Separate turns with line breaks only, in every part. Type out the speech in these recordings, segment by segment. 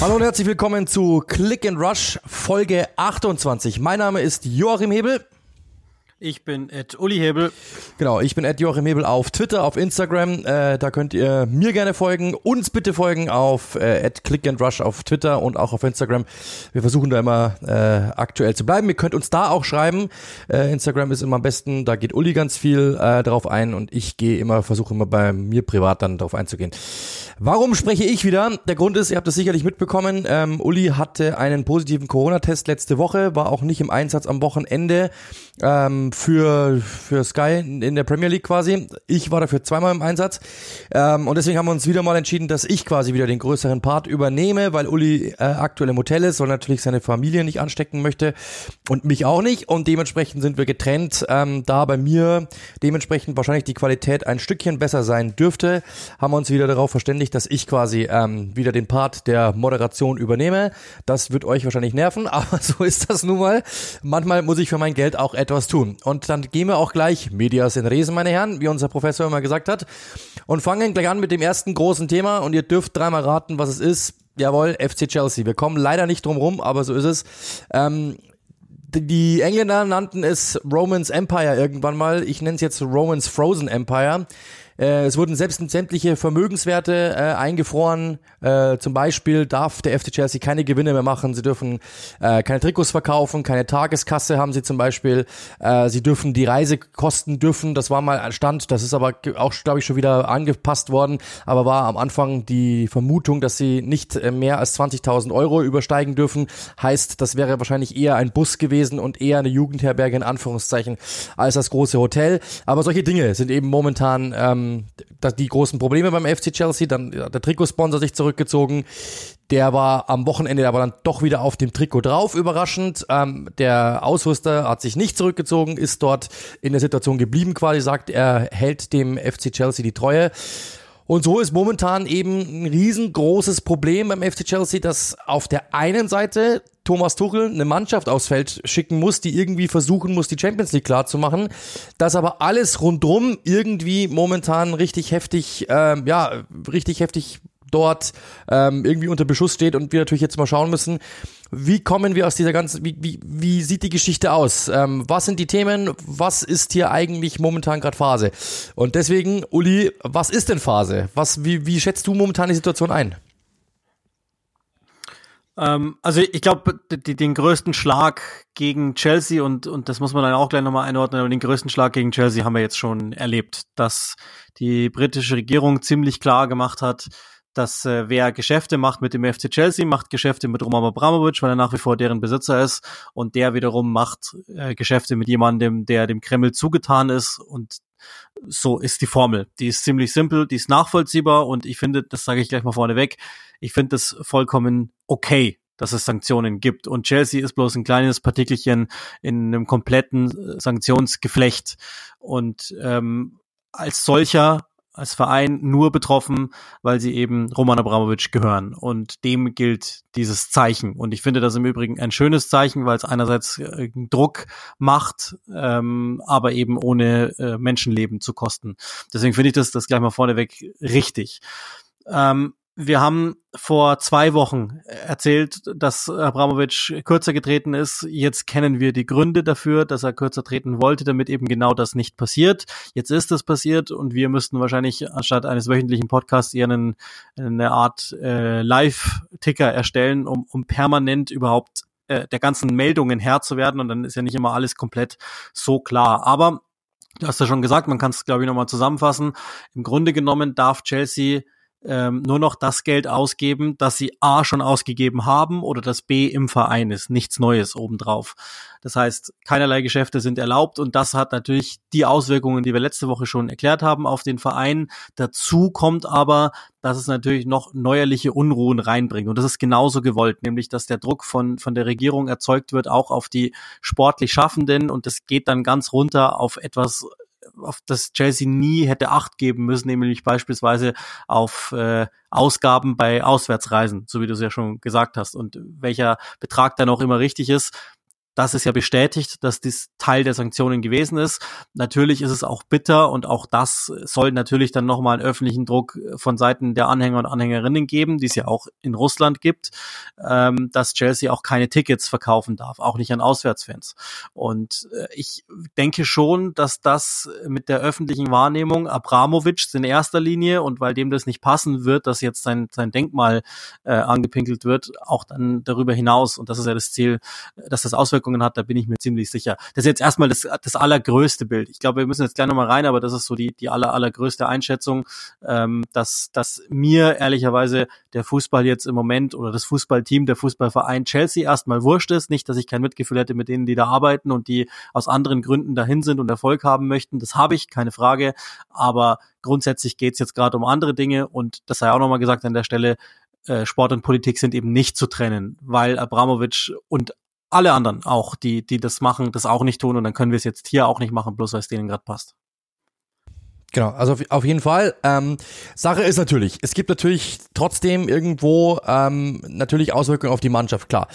Hallo und herzlich willkommen zu Click and Rush Folge 28. Mein Name ist Joachim Hebel.
Ich bin Ed Uli Hebel.
Genau, ich bin Ed Joachim Hebel auf Twitter, auf Instagram. Äh, da könnt ihr mir gerne folgen. Uns bitte folgen auf äh, Click and Rush auf Twitter und auch auf Instagram. Wir versuchen da immer äh, aktuell zu bleiben. Ihr könnt uns da auch schreiben. Äh, Instagram ist immer am besten. Da geht Uli ganz viel äh, drauf ein und ich gehe immer, versuche immer bei mir privat dann drauf einzugehen. Warum spreche ich wieder? Der Grund ist, ihr habt das sicherlich mitbekommen, ähm, Uli hatte einen positiven Corona-Test letzte Woche, war auch nicht im Einsatz am Wochenende ähm, für, für Sky in der Premier League quasi. Ich war dafür zweimal im Einsatz ähm, und deswegen haben wir uns wieder mal entschieden, dass ich quasi wieder den größeren Part übernehme, weil Uli äh, aktuell im Hotel ist, weil natürlich seine Familie nicht anstecken möchte und mich auch nicht und dementsprechend sind wir getrennt, ähm, da bei mir dementsprechend wahrscheinlich die Qualität ein Stückchen besser sein dürfte, haben wir uns wieder darauf verständigt, dass ich quasi ähm, wieder den Part der Moderation übernehme. Das wird euch wahrscheinlich nerven, aber so ist das nun mal. Manchmal muss ich für mein Geld auch etwas tun. Und dann gehen wir auch gleich Medias in Resen, meine Herren, wie unser Professor immer gesagt hat, und fangen gleich an mit dem ersten großen Thema. Und ihr dürft dreimal raten, was es ist. Jawohl, FC Chelsea. Wir kommen leider nicht drum rum, aber so ist es. Ähm, die Engländer nannten es Romans Empire irgendwann mal. Ich nenne es jetzt Romans Frozen Empire. Äh, es wurden selbst sämtliche Vermögenswerte äh, eingefroren. Äh, zum Beispiel darf der FC Chelsea keine Gewinne mehr machen. Sie dürfen äh, keine Trikots verkaufen, keine Tageskasse haben sie zum Beispiel. Äh, sie dürfen die Reisekosten dürfen. Das war mal ein Stand. Das ist aber auch, glaube ich, schon wieder angepasst worden. Aber war am Anfang die Vermutung, dass sie nicht äh, mehr als 20.000 Euro übersteigen dürfen. Heißt, das wäre wahrscheinlich eher ein Bus gewesen und eher eine Jugendherberge in Anführungszeichen als das große Hotel. Aber solche Dinge sind eben momentan ähm, ähm, die großen Probleme beim FC Chelsea. Dann der Trikotsponsor sich zurückgezogen. Der war am Wochenende aber dann doch wieder auf dem Trikot drauf, überraschend. Ähm, der Ausrüster hat sich nicht zurückgezogen, ist dort in der Situation geblieben quasi, sagt, er hält dem FC Chelsea die Treue. Und so ist momentan eben ein riesengroßes Problem beim FC Chelsea, dass auf der einen Seite Thomas Tuchel eine Mannschaft aufs Feld schicken muss, die irgendwie versuchen muss, die Champions League klar zu machen, dass aber alles rundrum irgendwie momentan richtig heftig, ähm, ja, richtig heftig dort ähm, irgendwie unter Beschuss steht und wir natürlich jetzt mal schauen müssen, wie kommen wir aus dieser ganzen, wie, wie, wie sieht die Geschichte aus? Ähm, was sind die Themen? Was ist hier eigentlich momentan gerade Phase? Und deswegen, Uli, was ist denn Phase? Was, wie, wie schätzt du momentan die Situation ein?
Ähm, also ich glaube, den größten Schlag gegen Chelsea und, und das muss man dann auch gleich nochmal einordnen, aber den größten Schlag gegen Chelsea haben wir jetzt schon erlebt, dass die britische Regierung ziemlich klar gemacht hat, dass äh, wer Geschäfte macht mit dem FC Chelsea, macht Geschäfte mit Roman Abramovic, weil er nach wie vor deren Besitzer ist und der wiederum macht äh, Geschäfte mit jemandem, der dem Kreml zugetan ist und so ist die Formel. Die ist ziemlich simpel, die ist nachvollziehbar und ich finde, das sage ich gleich mal vorneweg, ich finde das vollkommen okay, dass es Sanktionen gibt. Und Chelsea ist bloß ein kleines Partikelchen in einem kompletten äh, Sanktionsgeflecht. Und ähm, als solcher als Verein nur betroffen, weil sie eben Roman Abramowitsch gehören. Und dem gilt dieses Zeichen. Und ich finde das im Übrigen ein schönes Zeichen, weil es einerseits äh, Druck macht, ähm, aber eben ohne äh, Menschenleben zu kosten. Deswegen finde ich das, das gleich mal vorneweg richtig. Ähm, wir haben vor zwei Wochen erzählt, dass Abramovic kürzer getreten ist. Jetzt kennen wir die Gründe dafür, dass er kürzer treten wollte, damit eben genau das nicht passiert. Jetzt ist das passiert und wir müssten wahrscheinlich anstatt eines wöchentlichen Podcasts eher einen, eine Art äh, Live-Ticker erstellen, um, um permanent überhaupt äh, der ganzen Meldungen Herr zu werden. Und dann ist ja nicht immer alles komplett so klar. Aber du hast ja schon gesagt, man kann es, glaube ich, nochmal zusammenfassen. Im Grunde genommen darf Chelsea ähm, nur noch das Geld ausgeben, das sie A schon ausgegeben haben oder das B im Verein ist. Nichts Neues obendrauf. Das heißt, keinerlei Geschäfte sind erlaubt und das hat natürlich die Auswirkungen, die wir letzte Woche schon erklärt haben, auf den Verein. Dazu kommt aber, dass es natürlich noch neuerliche Unruhen reinbringt. Und das ist genauso gewollt, nämlich dass der Druck von, von der Regierung erzeugt wird, auch auf die sportlich Schaffenden und das geht dann ganz runter auf etwas auf das Chelsea nie hätte Acht geben müssen, nämlich beispielsweise auf äh, Ausgaben bei Auswärtsreisen, so wie du es ja schon gesagt hast. Und welcher Betrag dann auch immer richtig ist, das ist ja bestätigt, dass dies Teil der Sanktionen gewesen ist. Natürlich ist es auch bitter und auch das soll natürlich dann nochmal einen öffentlichen Druck von Seiten der Anhänger und Anhängerinnen geben, die es ja auch in Russland gibt, ähm, dass Chelsea auch keine Tickets verkaufen darf, auch nicht an Auswärtsfans. Und äh, ich denke schon, dass das mit der öffentlichen Wahrnehmung Abramovic in erster Linie und weil dem das nicht passen wird, dass jetzt sein, sein Denkmal äh, angepinkelt wird, auch dann darüber hinaus, und das ist ja das Ziel, dass das Auswirkungen Auswirkungen hat, da bin ich mir ziemlich sicher. Das ist jetzt erstmal das, das allergrößte Bild. Ich glaube, wir müssen jetzt gleich nochmal rein, aber das ist so die, die aller, allergrößte Einschätzung, ähm, dass, dass mir ehrlicherweise der Fußball jetzt im Moment oder das Fußballteam, der Fußballverein Chelsea erstmal wurscht ist. Nicht, dass ich kein Mitgefühl hätte mit denen, die da arbeiten und die aus anderen Gründen dahin sind und Erfolg haben möchten. Das habe ich, keine Frage. Aber grundsätzlich geht es jetzt gerade um andere Dinge und das sei auch nochmal gesagt an der Stelle, äh, Sport und Politik sind eben nicht zu trennen, weil Abramovic und alle anderen auch, die, die das machen, das auch nicht tun und dann können wir es jetzt hier auch nicht machen, bloß weil es denen gerade passt.
Genau, also auf, auf jeden Fall. Ähm, Sache ist natürlich, es gibt natürlich trotzdem irgendwo ähm, natürlich Auswirkungen auf die Mannschaft, klar.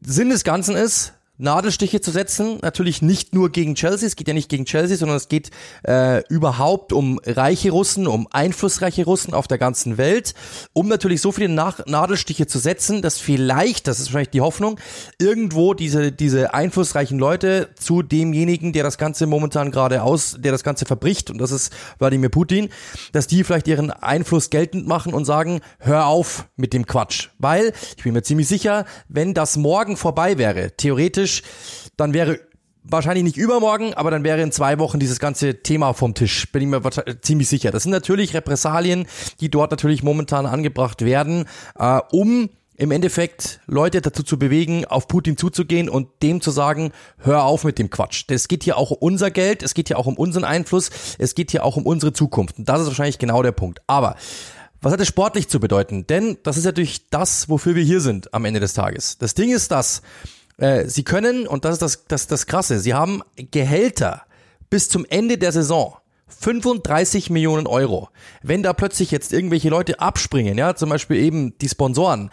Sinn des Ganzen ist, Nadelstiche zu setzen. Natürlich nicht nur gegen Chelsea, es geht ja nicht gegen Chelsea, sondern es geht äh, überhaupt um reiche Russen, um einflussreiche Russen auf der ganzen Welt, um natürlich so viele Nach Nadelstiche zu setzen, dass vielleicht, das ist wahrscheinlich die Hoffnung, irgendwo diese, diese einflussreichen Leute zu demjenigen, der das Ganze momentan gerade aus, der das Ganze verbricht, und das ist Wladimir Putin, dass die vielleicht ihren Einfluss geltend machen und sagen, hör auf mit dem Quatsch. Weil, ich bin mir ziemlich sicher, wenn das morgen vorbei wäre, theoretisch Tisch, dann wäre wahrscheinlich nicht übermorgen, aber dann wäre in zwei Wochen dieses ganze Thema vom Tisch, bin ich mir ziemlich sicher. Das sind natürlich Repressalien, die dort natürlich momentan angebracht werden, äh, um im Endeffekt Leute dazu zu bewegen, auf Putin zuzugehen und dem zu sagen, hör auf mit dem Quatsch. Es geht hier auch um unser Geld, es geht hier auch um unseren Einfluss, es geht hier auch um unsere Zukunft. Und das ist wahrscheinlich genau der Punkt. Aber was hat es sportlich zu bedeuten? Denn das ist natürlich das, wofür wir hier sind am Ende des Tages. Das Ding ist das, äh, sie können, und das ist das, das, das Krasse, sie haben Gehälter bis zum Ende der Saison. 35 Millionen Euro. Wenn da plötzlich jetzt irgendwelche Leute abspringen, ja, zum Beispiel eben die Sponsoren,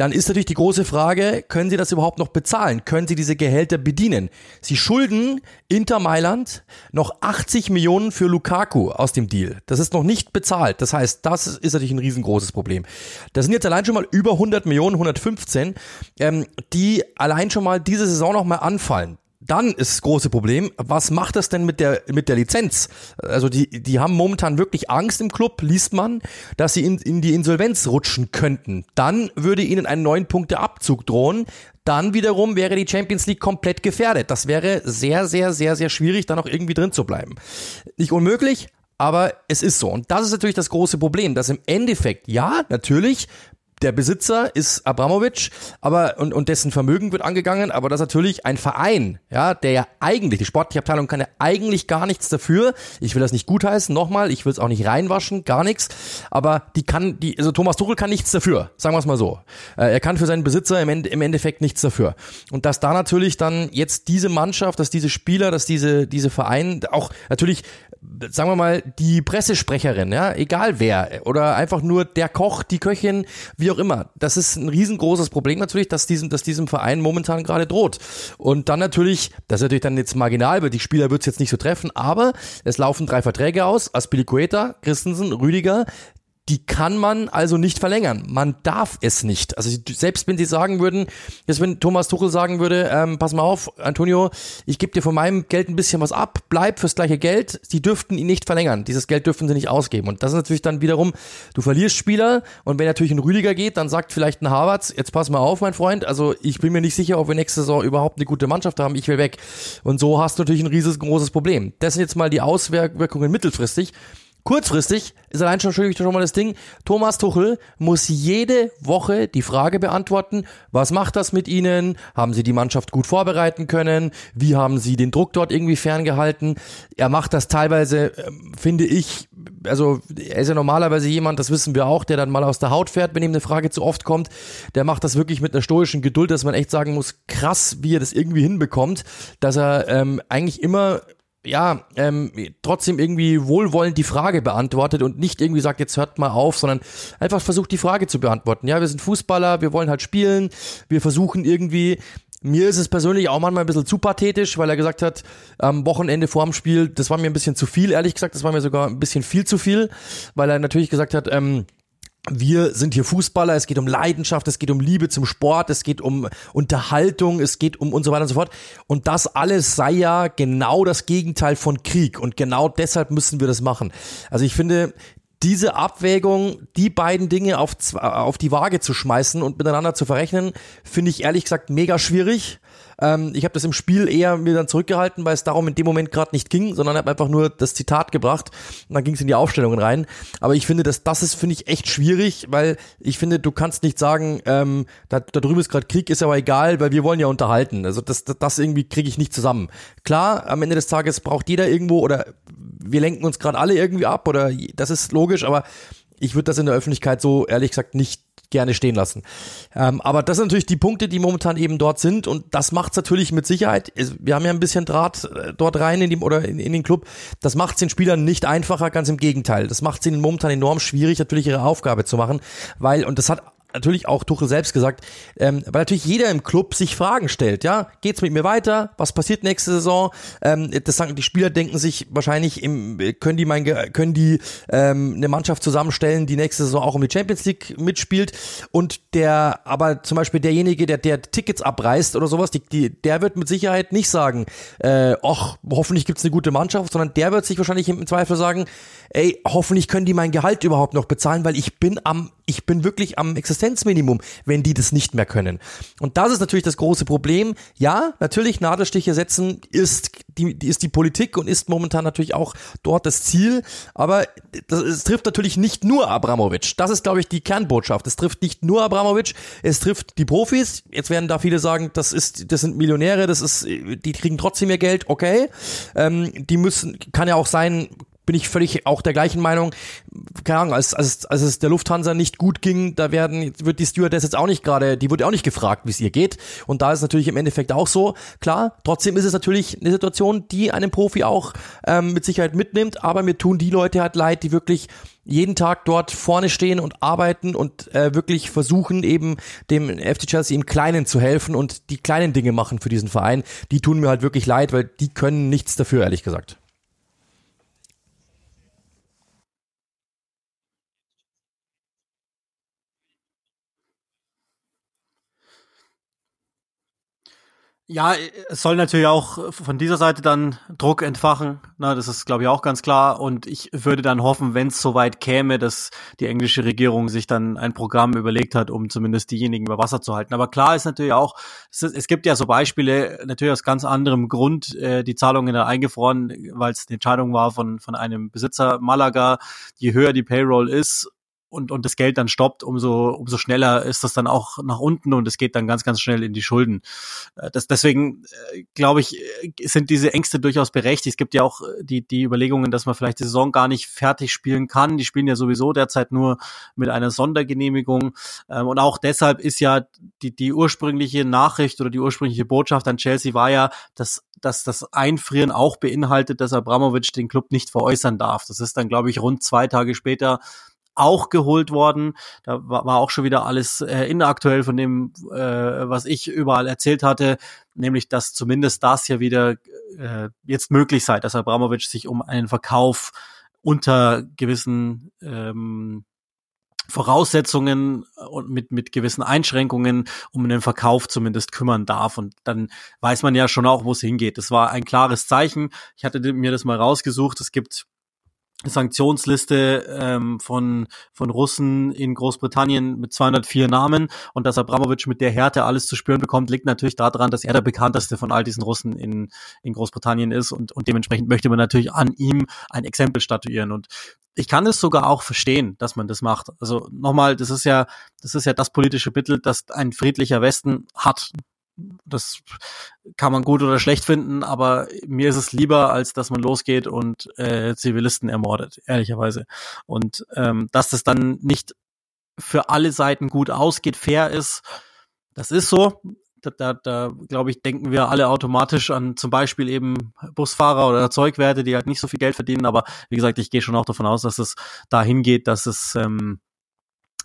dann ist natürlich die große Frage, können Sie das überhaupt noch bezahlen? Können Sie diese Gehälter bedienen? Sie schulden Inter Mailand noch 80 Millionen für Lukaku aus dem Deal. Das ist noch nicht bezahlt. Das heißt, das ist natürlich ein riesengroßes Problem. Das sind jetzt allein schon mal über 100 Millionen, 115, ähm, die allein schon mal diese Saison noch mal anfallen. Dann ist das große Problem, was macht das denn mit der, mit der Lizenz? Also die, die haben momentan wirklich Angst im Club, liest man, dass sie in, in die Insolvenz rutschen könnten. Dann würde ihnen ein neun Punkte Abzug drohen. Dann wiederum wäre die Champions League komplett gefährdet. Das wäre sehr, sehr, sehr, sehr schwierig, da noch irgendwie drin zu bleiben. Nicht unmöglich, aber es ist so. Und das ist natürlich das große Problem, dass im Endeffekt, ja, natürlich, der Besitzer ist Abramovic, aber und, und dessen Vermögen wird angegangen, aber das ist natürlich ein Verein, ja, der ja eigentlich, die sportliche Abteilung kann ja eigentlich gar nichts dafür. Ich will das nicht gutheißen, nochmal, ich will es auch nicht reinwaschen, gar nichts. Aber die kann, die, also Thomas Tuchel kann nichts dafür, sagen wir es mal so. Äh, er kann für seinen Besitzer im, Ende, im Endeffekt nichts dafür. Und dass da natürlich dann jetzt diese Mannschaft, dass diese Spieler, dass diese, diese Verein auch natürlich sagen wir mal, die Pressesprecherin, ja, egal wer, oder einfach nur der Koch, die Köchin, wie auch immer. Das ist ein riesengroßes Problem natürlich, dass diesem, dass diesem Verein momentan gerade droht. Und dann natürlich, das ist natürlich dann jetzt marginal, weil die Spieler wird es jetzt nicht so treffen, aber es laufen drei Verträge aus, Aspilicueta, Christensen, Rüdiger, die kann man also nicht verlängern. Man darf es nicht. Also selbst wenn sie sagen würden, jetzt wenn Thomas Tuchel sagen würde, ähm, pass mal auf, Antonio, ich gebe dir von meinem Geld ein bisschen was ab, bleib fürs gleiche Geld, sie dürften ihn nicht verlängern. Dieses Geld dürfen sie nicht ausgeben. Und das ist natürlich dann wiederum, du verlierst Spieler und wenn natürlich ein Rüdiger geht, dann sagt vielleicht ein Harvards, jetzt pass mal auf, mein Freund, also ich bin mir nicht sicher, ob wir nächste Saison überhaupt eine gute Mannschaft haben, ich will weg. Und so hast du natürlich ein riesengroßes Problem. Das sind jetzt mal die Auswirkungen mittelfristig. Kurzfristig ist allein schon, schon mal das Ding, Thomas Tuchel muss jede Woche die Frage beantworten, was macht das mit Ihnen? Haben Sie die Mannschaft gut vorbereiten können? Wie haben Sie den Druck dort irgendwie ferngehalten? Er macht das teilweise, ähm, finde ich, also er ist ja normalerweise jemand, das wissen wir auch, der dann mal aus der Haut fährt, wenn ihm eine Frage zu oft kommt. Der macht das wirklich mit einer stoischen Geduld, dass man echt sagen muss, krass, wie er das irgendwie hinbekommt, dass er ähm, eigentlich immer ja, ähm, trotzdem irgendwie wohlwollend die Frage beantwortet und nicht irgendwie sagt, jetzt hört mal auf, sondern einfach versucht die Frage zu beantworten. Ja, wir sind Fußballer, wir wollen halt spielen, wir versuchen irgendwie Mir ist es persönlich auch manchmal ein bisschen zu pathetisch, weil er gesagt hat, am Wochenende vor dem Spiel, das war mir ein bisschen zu viel, ehrlich gesagt, das war mir sogar ein bisschen viel zu viel, weil er natürlich gesagt hat, ähm, wir sind hier Fußballer, es geht um Leidenschaft, es geht um Liebe zum Sport, es geht um Unterhaltung, es geht um und so weiter und so fort. Und das alles sei ja genau das Gegenteil von Krieg. Und genau deshalb müssen wir das machen. Also ich finde, diese Abwägung, die beiden Dinge auf, auf die Waage zu schmeißen und miteinander zu verrechnen, finde ich ehrlich gesagt mega schwierig. Ähm, ich habe das im Spiel eher mir dann zurückgehalten, weil es darum in dem Moment gerade nicht ging, sondern habe einfach nur das Zitat gebracht und dann ging es in die Aufstellungen rein. Aber ich finde, dass das ist, finde ich, echt schwierig, weil ich finde, du kannst nicht sagen, ähm, da, da drüben ist gerade Krieg, ist aber egal, weil wir wollen ja unterhalten. Also das, das, das irgendwie kriege ich nicht zusammen. Klar, am Ende des Tages braucht jeder irgendwo oder wir lenken uns gerade alle irgendwie ab oder das ist logisch, aber ich würde das in der Öffentlichkeit so ehrlich gesagt nicht gerne stehen lassen. Ähm, aber das sind natürlich die Punkte, die momentan eben dort sind und das macht es natürlich mit Sicherheit. Wir haben ja ein bisschen Draht äh, dort rein in die, oder in, in den Club. Das macht es den Spielern nicht einfacher, ganz im Gegenteil. Das macht es ihnen momentan enorm schwierig, natürlich ihre Aufgabe zu machen, weil und das hat natürlich auch Tuchel selbst gesagt, ähm, weil natürlich jeder im Club sich Fragen stellt, ja, geht's mit mir weiter? Was passiert nächste Saison? Ähm, das sagen die Spieler denken sich wahrscheinlich im, können die mein, können die ähm, eine Mannschaft zusammenstellen, die nächste Saison auch um die Champions League mitspielt und der, aber zum Beispiel derjenige, der der Tickets abreißt oder sowas, die, die, der wird mit Sicherheit nicht sagen, äh, ach, hoffentlich gibt's eine gute Mannschaft, sondern der wird sich wahrscheinlich im Zweifel sagen, ey, hoffentlich können die mein Gehalt überhaupt noch bezahlen, weil ich bin am, ich bin wirklich am Existenzminimum, wenn die das nicht mehr können. Und das ist natürlich das große Problem. Ja, natürlich Nadelstiche setzen ist die, die ist die Politik und ist momentan natürlich auch dort das Ziel. Aber das, es trifft natürlich nicht nur Abramovic. Das ist, glaube ich, die Kernbotschaft. Es trifft nicht nur Abramovic, es trifft die Profis. Jetzt werden da viele sagen, das ist, das sind Millionäre, das ist, die kriegen trotzdem ihr Geld, okay. Ähm, die müssen, kann ja auch sein, bin ich völlig auch der gleichen Meinung. Keine Ahnung, als, als, als es der Lufthansa nicht gut ging, da werden, wird die Stewardess jetzt auch nicht gerade, die wurde auch nicht gefragt, wie es ihr geht. Und da ist natürlich im Endeffekt auch so. Klar, trotzdem ist es natürlich eine Situation, die einen Profi auch ähm, mit Sicherheit mitnimmt, aber mir tun die Leute halt leid, die wirklich jeden Tag dort vorne stehen und arbeiten und äh, wirklich versuchen eben dem FC Chelsea im Kleinen zu helfen und die kleinen Dinge machen für diesen Verein. Die tun mir halt wirklich leid, weil die können nichts dafür, ehrlich gesagt.
Ja, es soll natürlich auch von dieser Seite dann Druck entfachen. Na, das ist, glaube ich, auch ganz klar. Und ich würde dann hoffen, wenn es soweit käme, dass die englische Regierung sich dann ein Programm überlegt hat, um zumindest diejenigen über Wasser zu halten. Aber klar ist natürlich auch, es, es gibt ja so Beispiele, natürlich aus ganz anderem Grund, äh, die Zahlungen da eingefroren, weil es eine Entscheidung war von, von einem Besitzer Malaga. Je höher die Payroll ist, und, und das Geld dann stoppt, umso, umso schneller ist das dann auch nach unten und es geht dann ganz, ganz schnell in die Schulden. Äh, das, deswegen äh, glaube ich, äh, sind diese Ängste durchaus berechtigt. Es gibt ja auch die, die Überlegungen, dass man vielleicht die Saison gar nicht fertig spielen kann. Die spielen ja sowieso derzeit nur mit einer Sondergenehmigung. Ähm, und auch deshalb ist ja die, die ursprüngliche Nachricht oder die ursprüngliche Botschaft an Chelsea war ja, dass, dass das Einfrieren auch beinhaltet, dass Abramovic den Club nicht veräußern darf. Das ist dann, glaube ich, rund zwei Tage später auch geholt worden. Da war, war auch schon wieder alles äh, inaktuell von dem, äh, was ich überall erzählt hatte, nämlich dass zumindest das ja wieder äh, jetzt möglich sei, dass Abramovic sich um einen Verkauf unter gewissen ähm, Voraussetzungen und mit, mit gewissen Einschränkungen um den Verkauf zumindest kümmern darf. Und dann weiß man ja schon auch, wo es hingeht. Das war ein klares Zeichen. Ich hatte mir das mal rausgesucht. Es gibt Sanktionsliste ähm, von, von Russen in Großbritannien mit 204 Namen und dass Abramowitsch mit der Härte alles zu spüren bekommt, liegt natürlich daran, dass er der bekannteste von all diesen Russen in, in Großbritannien ist und, und dementsprechend möchte man natürlich an ihm ein Exempel statuieren und ich kann es sogar auch verstehen, dass man das macht. Also nochmal, das ist ja, das ist ja das politische Mittel, das ein friedlicher Westen hat das kann man gut oder schlecht finden, aber mir ist es lieber, als dass man losgeht und äh, Zivilisten ermordet, ehrlicherweise. Und ähm, dass das dann nicht für alle Seiten gut ausgeht, fair ist, das ist so. Da, da, da glaube ich, denken wir alle automatisch an zum Beispiel eben Busfahrer oder Zeugwerte, die halt nicht so viel Geld verdienen. Aber wie gesagt, ich gehe schon auch davon aus, dass es dahin geht, dass es ähm,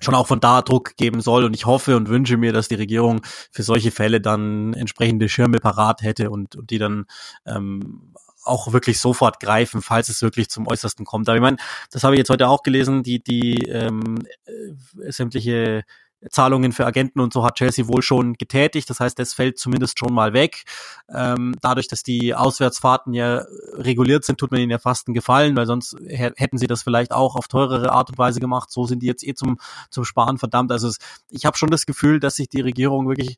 schon auch von da Druck geben soll. Und ich hoffe und wünsche mir, dass die Regierung für solche Fälle dann entsprechende Schirme parat hätte und, und die dann ähm, auch wirklich sofort greifen, falls es wirklich zum Äußersten kommt. Aber ich meine, das habe ich jetzt heute auch gelesen, die, die ähm, äh, sämtliche Zahlungen für Agenten und so hat Chelsea wohl schon getätigt. Das heißt, das fällt zumindest schon mal weg. Ähm, dadurch, dass die Auswärtsfahrten ja reguliert sind, tut man ihnen ja fast einen Gefallen, weil sonst hätten sie das vielleicht auch auf teurere Art und Weise gemacht. So sind die jetzt eh zum, zum Sparen verdammt. Also es, ich habe schon das Gefühl, dass sich die Regierung wirklich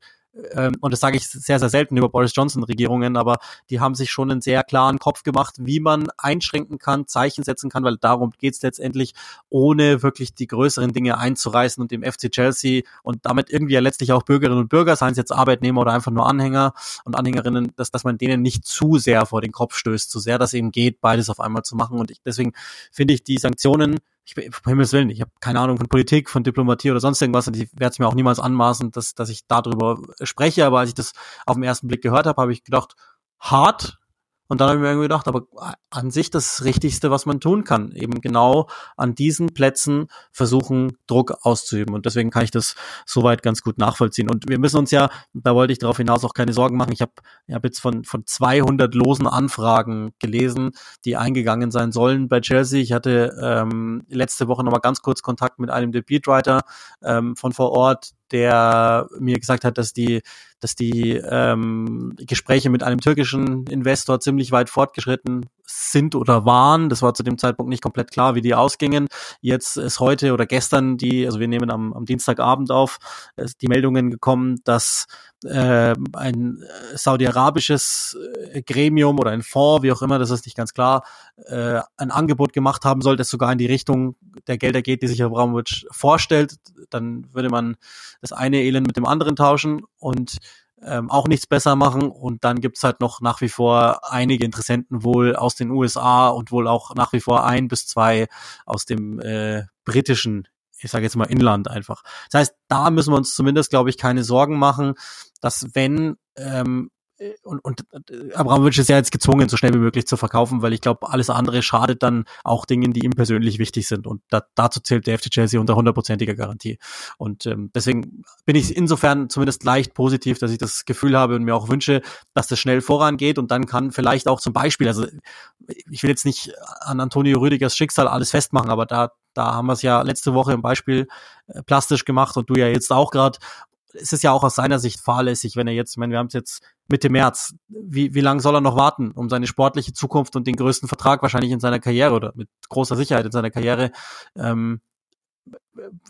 ähm, und das sage ich sehr, sehr selten über Boris Johnson-Regierungen, aber die haben sich schon einen sehr klaren Kopf gemacht, wie man einschränken kann, Zeichen setzen kann, weil darum geht's letztendlich, ohne wirklich die größeren Dinge einzureißen und dem FC Chelsea und damit irgendwie ja letztlich auch Bürgerinnen und Bürger, seien es jetzt Arbeitnehmer oder einfach nur Anhänger und Anhängerinnen, dass, dass man denen nicht zu sehr vor den Kopf stößt, so sehr das eben geht, beides auf einmal zu machen. Und ich, deswegen finde ich die Sanktionen ich bin, um Himmels Willen, ich habe keine Ahnung von Politik, von Diplomatie oder sonst irgendwas und ich werde es mir auch niemals anmaßen, dass, dass ich darüber spreche, aber als ich das auf den ersten Blick gehört habe, habe ich gedacht, hart, und dann habe ich mir irgendwie gedacht, aber an sich das Richtigste, was man tun kann, eben genau an diesen Plätzen versuchen, Druck auszuüben. Und deswegen kann ich das soweit ganz gut nachvollziehen. Und wir müssen uns ja, da wollte ich darauf hinaus auch keine Sorgen machen. Ich habe ich hab jetzt von, von 200 losen Anfragen gelesen, die eingegangen sein sollen bei Chelsea. Ich hatte ähm, letzte Woche nochmal ganz kurz Kontakt mit einem der Beatwriter ähm, von vor Ort, der mir gesagt hat, dass die, dass die ähm, Gespräche mit einem türkischen Investor ziemlich weit fortgeschritten sind oder waren. Das war zu dem Zeitpunkt nicht komplett klar, wie die ausgingen. Jetzt ist heute oder gestern die, also wir nehmen am, am Dienstagabend auf, die Meldungen gekommen, dass äh, ein saudi-arabisches äh, Gremium oder ein Fonds, wie auch immer, das ist nicht ganz klar, äh, ein Angebot gemacht haben soll, das sogar in die Richtung der Gelder geht, die sich Abramovic vorstellt. Dann würde man das eine Elend mit dem anderen tauschen und ähm, auch nichts besser machen. Und dann gibt's halt noch nach wie vor einige Interessenten wohl aus den USA und wohl auch nach wie vor ein bis zwei aus dem äh, britischen, ich sage jetzt mal Inland einfach. Das heißt, da müssen wir uns zumindest, glaube ich, keine Sorgen machen, dass wenn ähm, äh, und, und äh, Abramovic ist ja jetzt gezwungen, so schnell wie möglich zu verkaufen, weil ich glaube, alles andere schadet dann auch Dingen, die ihm persönlich wichtig sind. Und da, dazu zählt der FC Chelsea unter hundertprozentiger Garantie. Und ähm, deswegen bin ich insofern zumindest leicht positiv, dass ich das Gefühl habe und mir auch wünsche, dass das schnell vorangeht und dann kann vielleicht auch zum Beispiel, also ich will jetzt nicht an Antonio Rüdigers Schicksal alles festmachen, aber da da haben wir es ja letzte Woche im Beispiel äh, plastisch gemacht und du ja jetzt auch gerade es ist ja auch aus seiner Sicht fahrlässig, wenn er jetzt, ich meine, wir haben es jetzt Mitte März, wie, wie lange soll er noch warten, um seine sportliche Zukunft und den größten Vertrag wahrscheinlich in seiner Karriere oder mit großer Sicherheit in seiner Karriere ähm,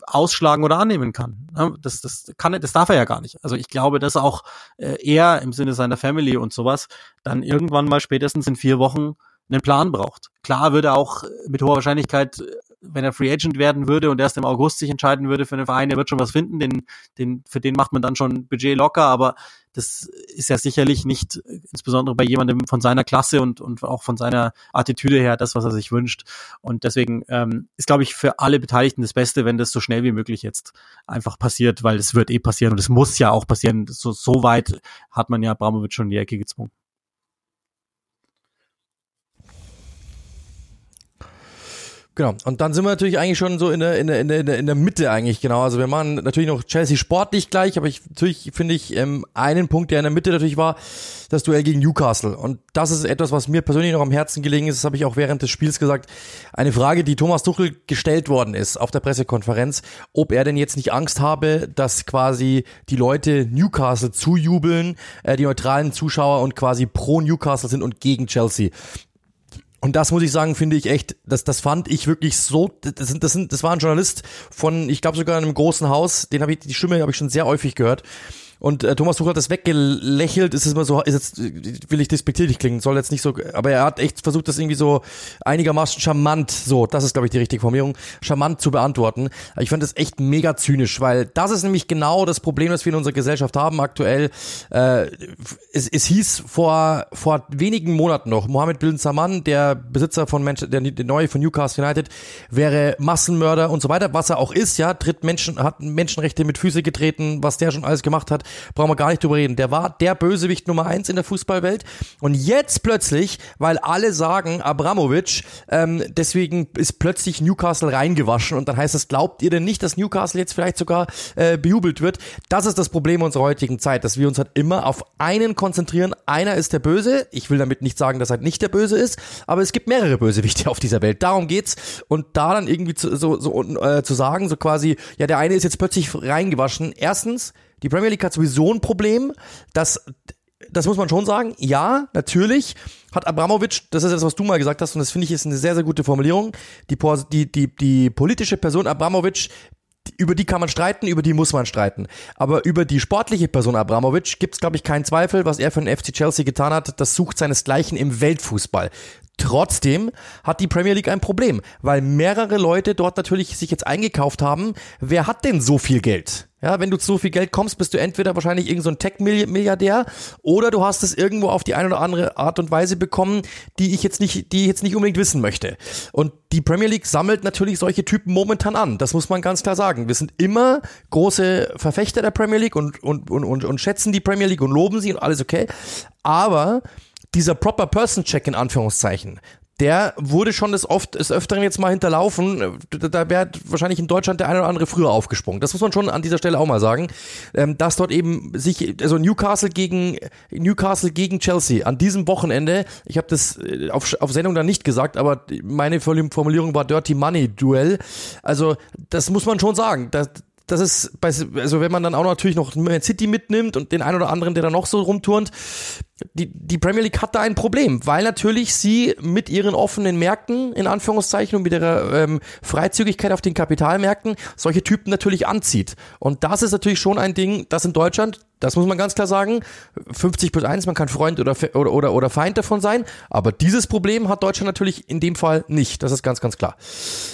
ausschlagen oder annehmen kann. Das, das kann, das darf er ja gar nicht. Also ich glaube, dass auch äh, er im Sinne seiner Family und sowas dann irgendwann mal spätestens in vier Wochen einen Plan braucht. Klar würde er auch mit hoher Wahrscheinlichkeit wenn er Free Agent werden würde und erst im August sich entscheiden würde für einen Verein, der wird schon was finden, den, den, für den macht man dann schon Budget locker, aber das ist ja sicherlich nicht, insbesondere bei jemandem von seiner Klasse und, und auch von seiner Attitüde her, das, was er sich wünscht. Und deswegen ähm, ist, glaube ich, für alle Beteiligten das Beste, wenn das so schnell wie möglich jetzt einfach passiert, weil es wird eh passieren und es muss ja auch passieren. So, so weit hat man ja Abramovic schon in die Ecke gezwungen.
Genau. Und dann sind wir natürlich eigentlich schon so in der, in der, in der, in der Mitte eigentlich, genau. Also wir machen natürlich noch Chelsea sportlich gleich, aber ich, natürlich finde ich ähm, einen Punkt, der in der Mitte natürlich war, das Duell gegen Newcastle. Und das ist etwas, was mir persönlich noch am Herzen gelegen ist, das habe ich auch während des Spiels gesagt. Eine Frage, die Thomas Tuchel gestellt worden ist auf der Pressekonferenz, ob er denn jetzt nicht Angst habe, dass quasi die Leute Newcastle zujubeln, äh, die neutralen Zuschauer und quasi pro Newcastle sind und gegen Chelsea. Und das muss ich sagen, finde ich echt, das, das fand ich wirklich so, das, sind, das, sind, das war ein Journalist von, ich glaube sogar in einem großen Haus, den habe ich, die Stimme habe ich schon sehr häufig gehört. Und äh, Thomas Tuchel hat das weggelächelt, ist es immer so, ist jetzt, will ich despektierlich klingen, soll jetzt nicht so, aber er hat echt versucht, das irgendwie so einigermaßen charmant, so, das ist, glaube ich, die richtige Formulierung, charmant zu beantworten. Ich fand das echt mega zynisch, weil das ist nämlich genau das Problem, das wir in unserer Gesellschaft haben aktuell. Äh, es, es hieß vor, vor wenigen Monaten noch, Mohammed Bin Salman, der Besitzer von Manchester, der, der neue von Newcastle United, wäre Massenmörder und so weiter, was er auch ist, ja, tritt Menschen, hat Menschenrechte mit Füße getreten, was der schon alles gemacht hat. Brauchen wir gar nicht drüber reden. Der war der Bösewicht Nummer eins in der Fußballwelt. Und jetzt plötzlich, weil alle sagen, Abramovic, ähm, deswegen ist plötzlich Newcastle reingewaschen und dann heißt es, glaubt ihr denn nicht, dass Newcastle jetzt vielleicht sogar äh, bejubelt wird? Das ist das Problem unserer heutigen Zeit, dass wir uns halt immer auf einen konzentrieren. Einer ist der Böse. Ich will damit nicht sagen, dass er nicht der Böse ist, aber es gibt mehrere Bösewichte auf dieser Welt. Darum geht's. Und da dann irgendwie zu, so, so äh, zu sagen, so quasi, ja, der eine ist jetzt plötzlich reingewaschen. Erstens, die Premier League hat sowieso ein Problem, dass das muss man schon sagen. Ja, natürlich hat Abramovic, das ist das, was du mal gesagt hast, und das finde ich ist eine sehr, sehr gute Formulierung. Die, die, die, die politische Person Abramovic, über die kann man streiten, über die muss man streiten. Aber über die sportliche Person Abramovic gibt es, glaube ich, keinen Zweifel. Was er für den FC Chelsea getan hat, das sucht seinesgleichen im Weltfußball. Trotzdem hat die Premier League ein Problem, weil mehrere Leute dort natürlich sich jetzt eingekauft haben. Wer hat denn so viel Geld? Ja, wenn du zu so viel Geld kommst, bist du entweder wahrscheinlich irgendein so Tech-Milliardär oder du hast es irgendwo auf die eine oder andere Art und Weise bekommen, die ich jetzt nicht, die ich jetzt nicht unbedingt wissen möchte. Und die Premier League sammelt natürlich solche Typen momentan an. Das muss man ganz klar sagen. Wir sind immer große Verfechter der Premier League und, und, und, und, und schätzen die Premier League und loben sie und alles okay. Aber dieser Proper Person Check in Anführungszeichen, der wurde schon des oft des öfteren jetzt mal hinterlaufen. Da wäre wahrscheinlich in Deutschland der eine oder andere früher aufgesprungen. Das muss man schon an dieser Stelle auch mal sagen, ähm, dass dort eben sich also Newcastle gegen Newcastle gegen Chelsea an diesem Wochenende. Ich habe das äh, auf, auf Sendung dann nicht gesagt, aber meine Formulierung war Dirty Money Duell. Also das muss man schon sagen. Das, das ist, bei, also wenn man dann auch natürlich noch Man City mitnimmt und den einen oder anderen, der da noch so rumturnt, die, die Premier League hat da ein Problem, weil natürlich sie mit ihren offenen Märkten, in Anführungszeichen, und mit ihrer ähm, Freizügigkeit auf den Kapitalmärkten solche Typen natürlich anzieht. Und das ist natürlich schon ein Ding, das in Deutschland, das muss man ganz klar sagen, 50 plus 1, man kann Freund oder, oder, oder, oder Feind davon sein, aber dieses Problem hat Deutschland natürlich in dem Fall nicht. Das ist ganz, ganz klar.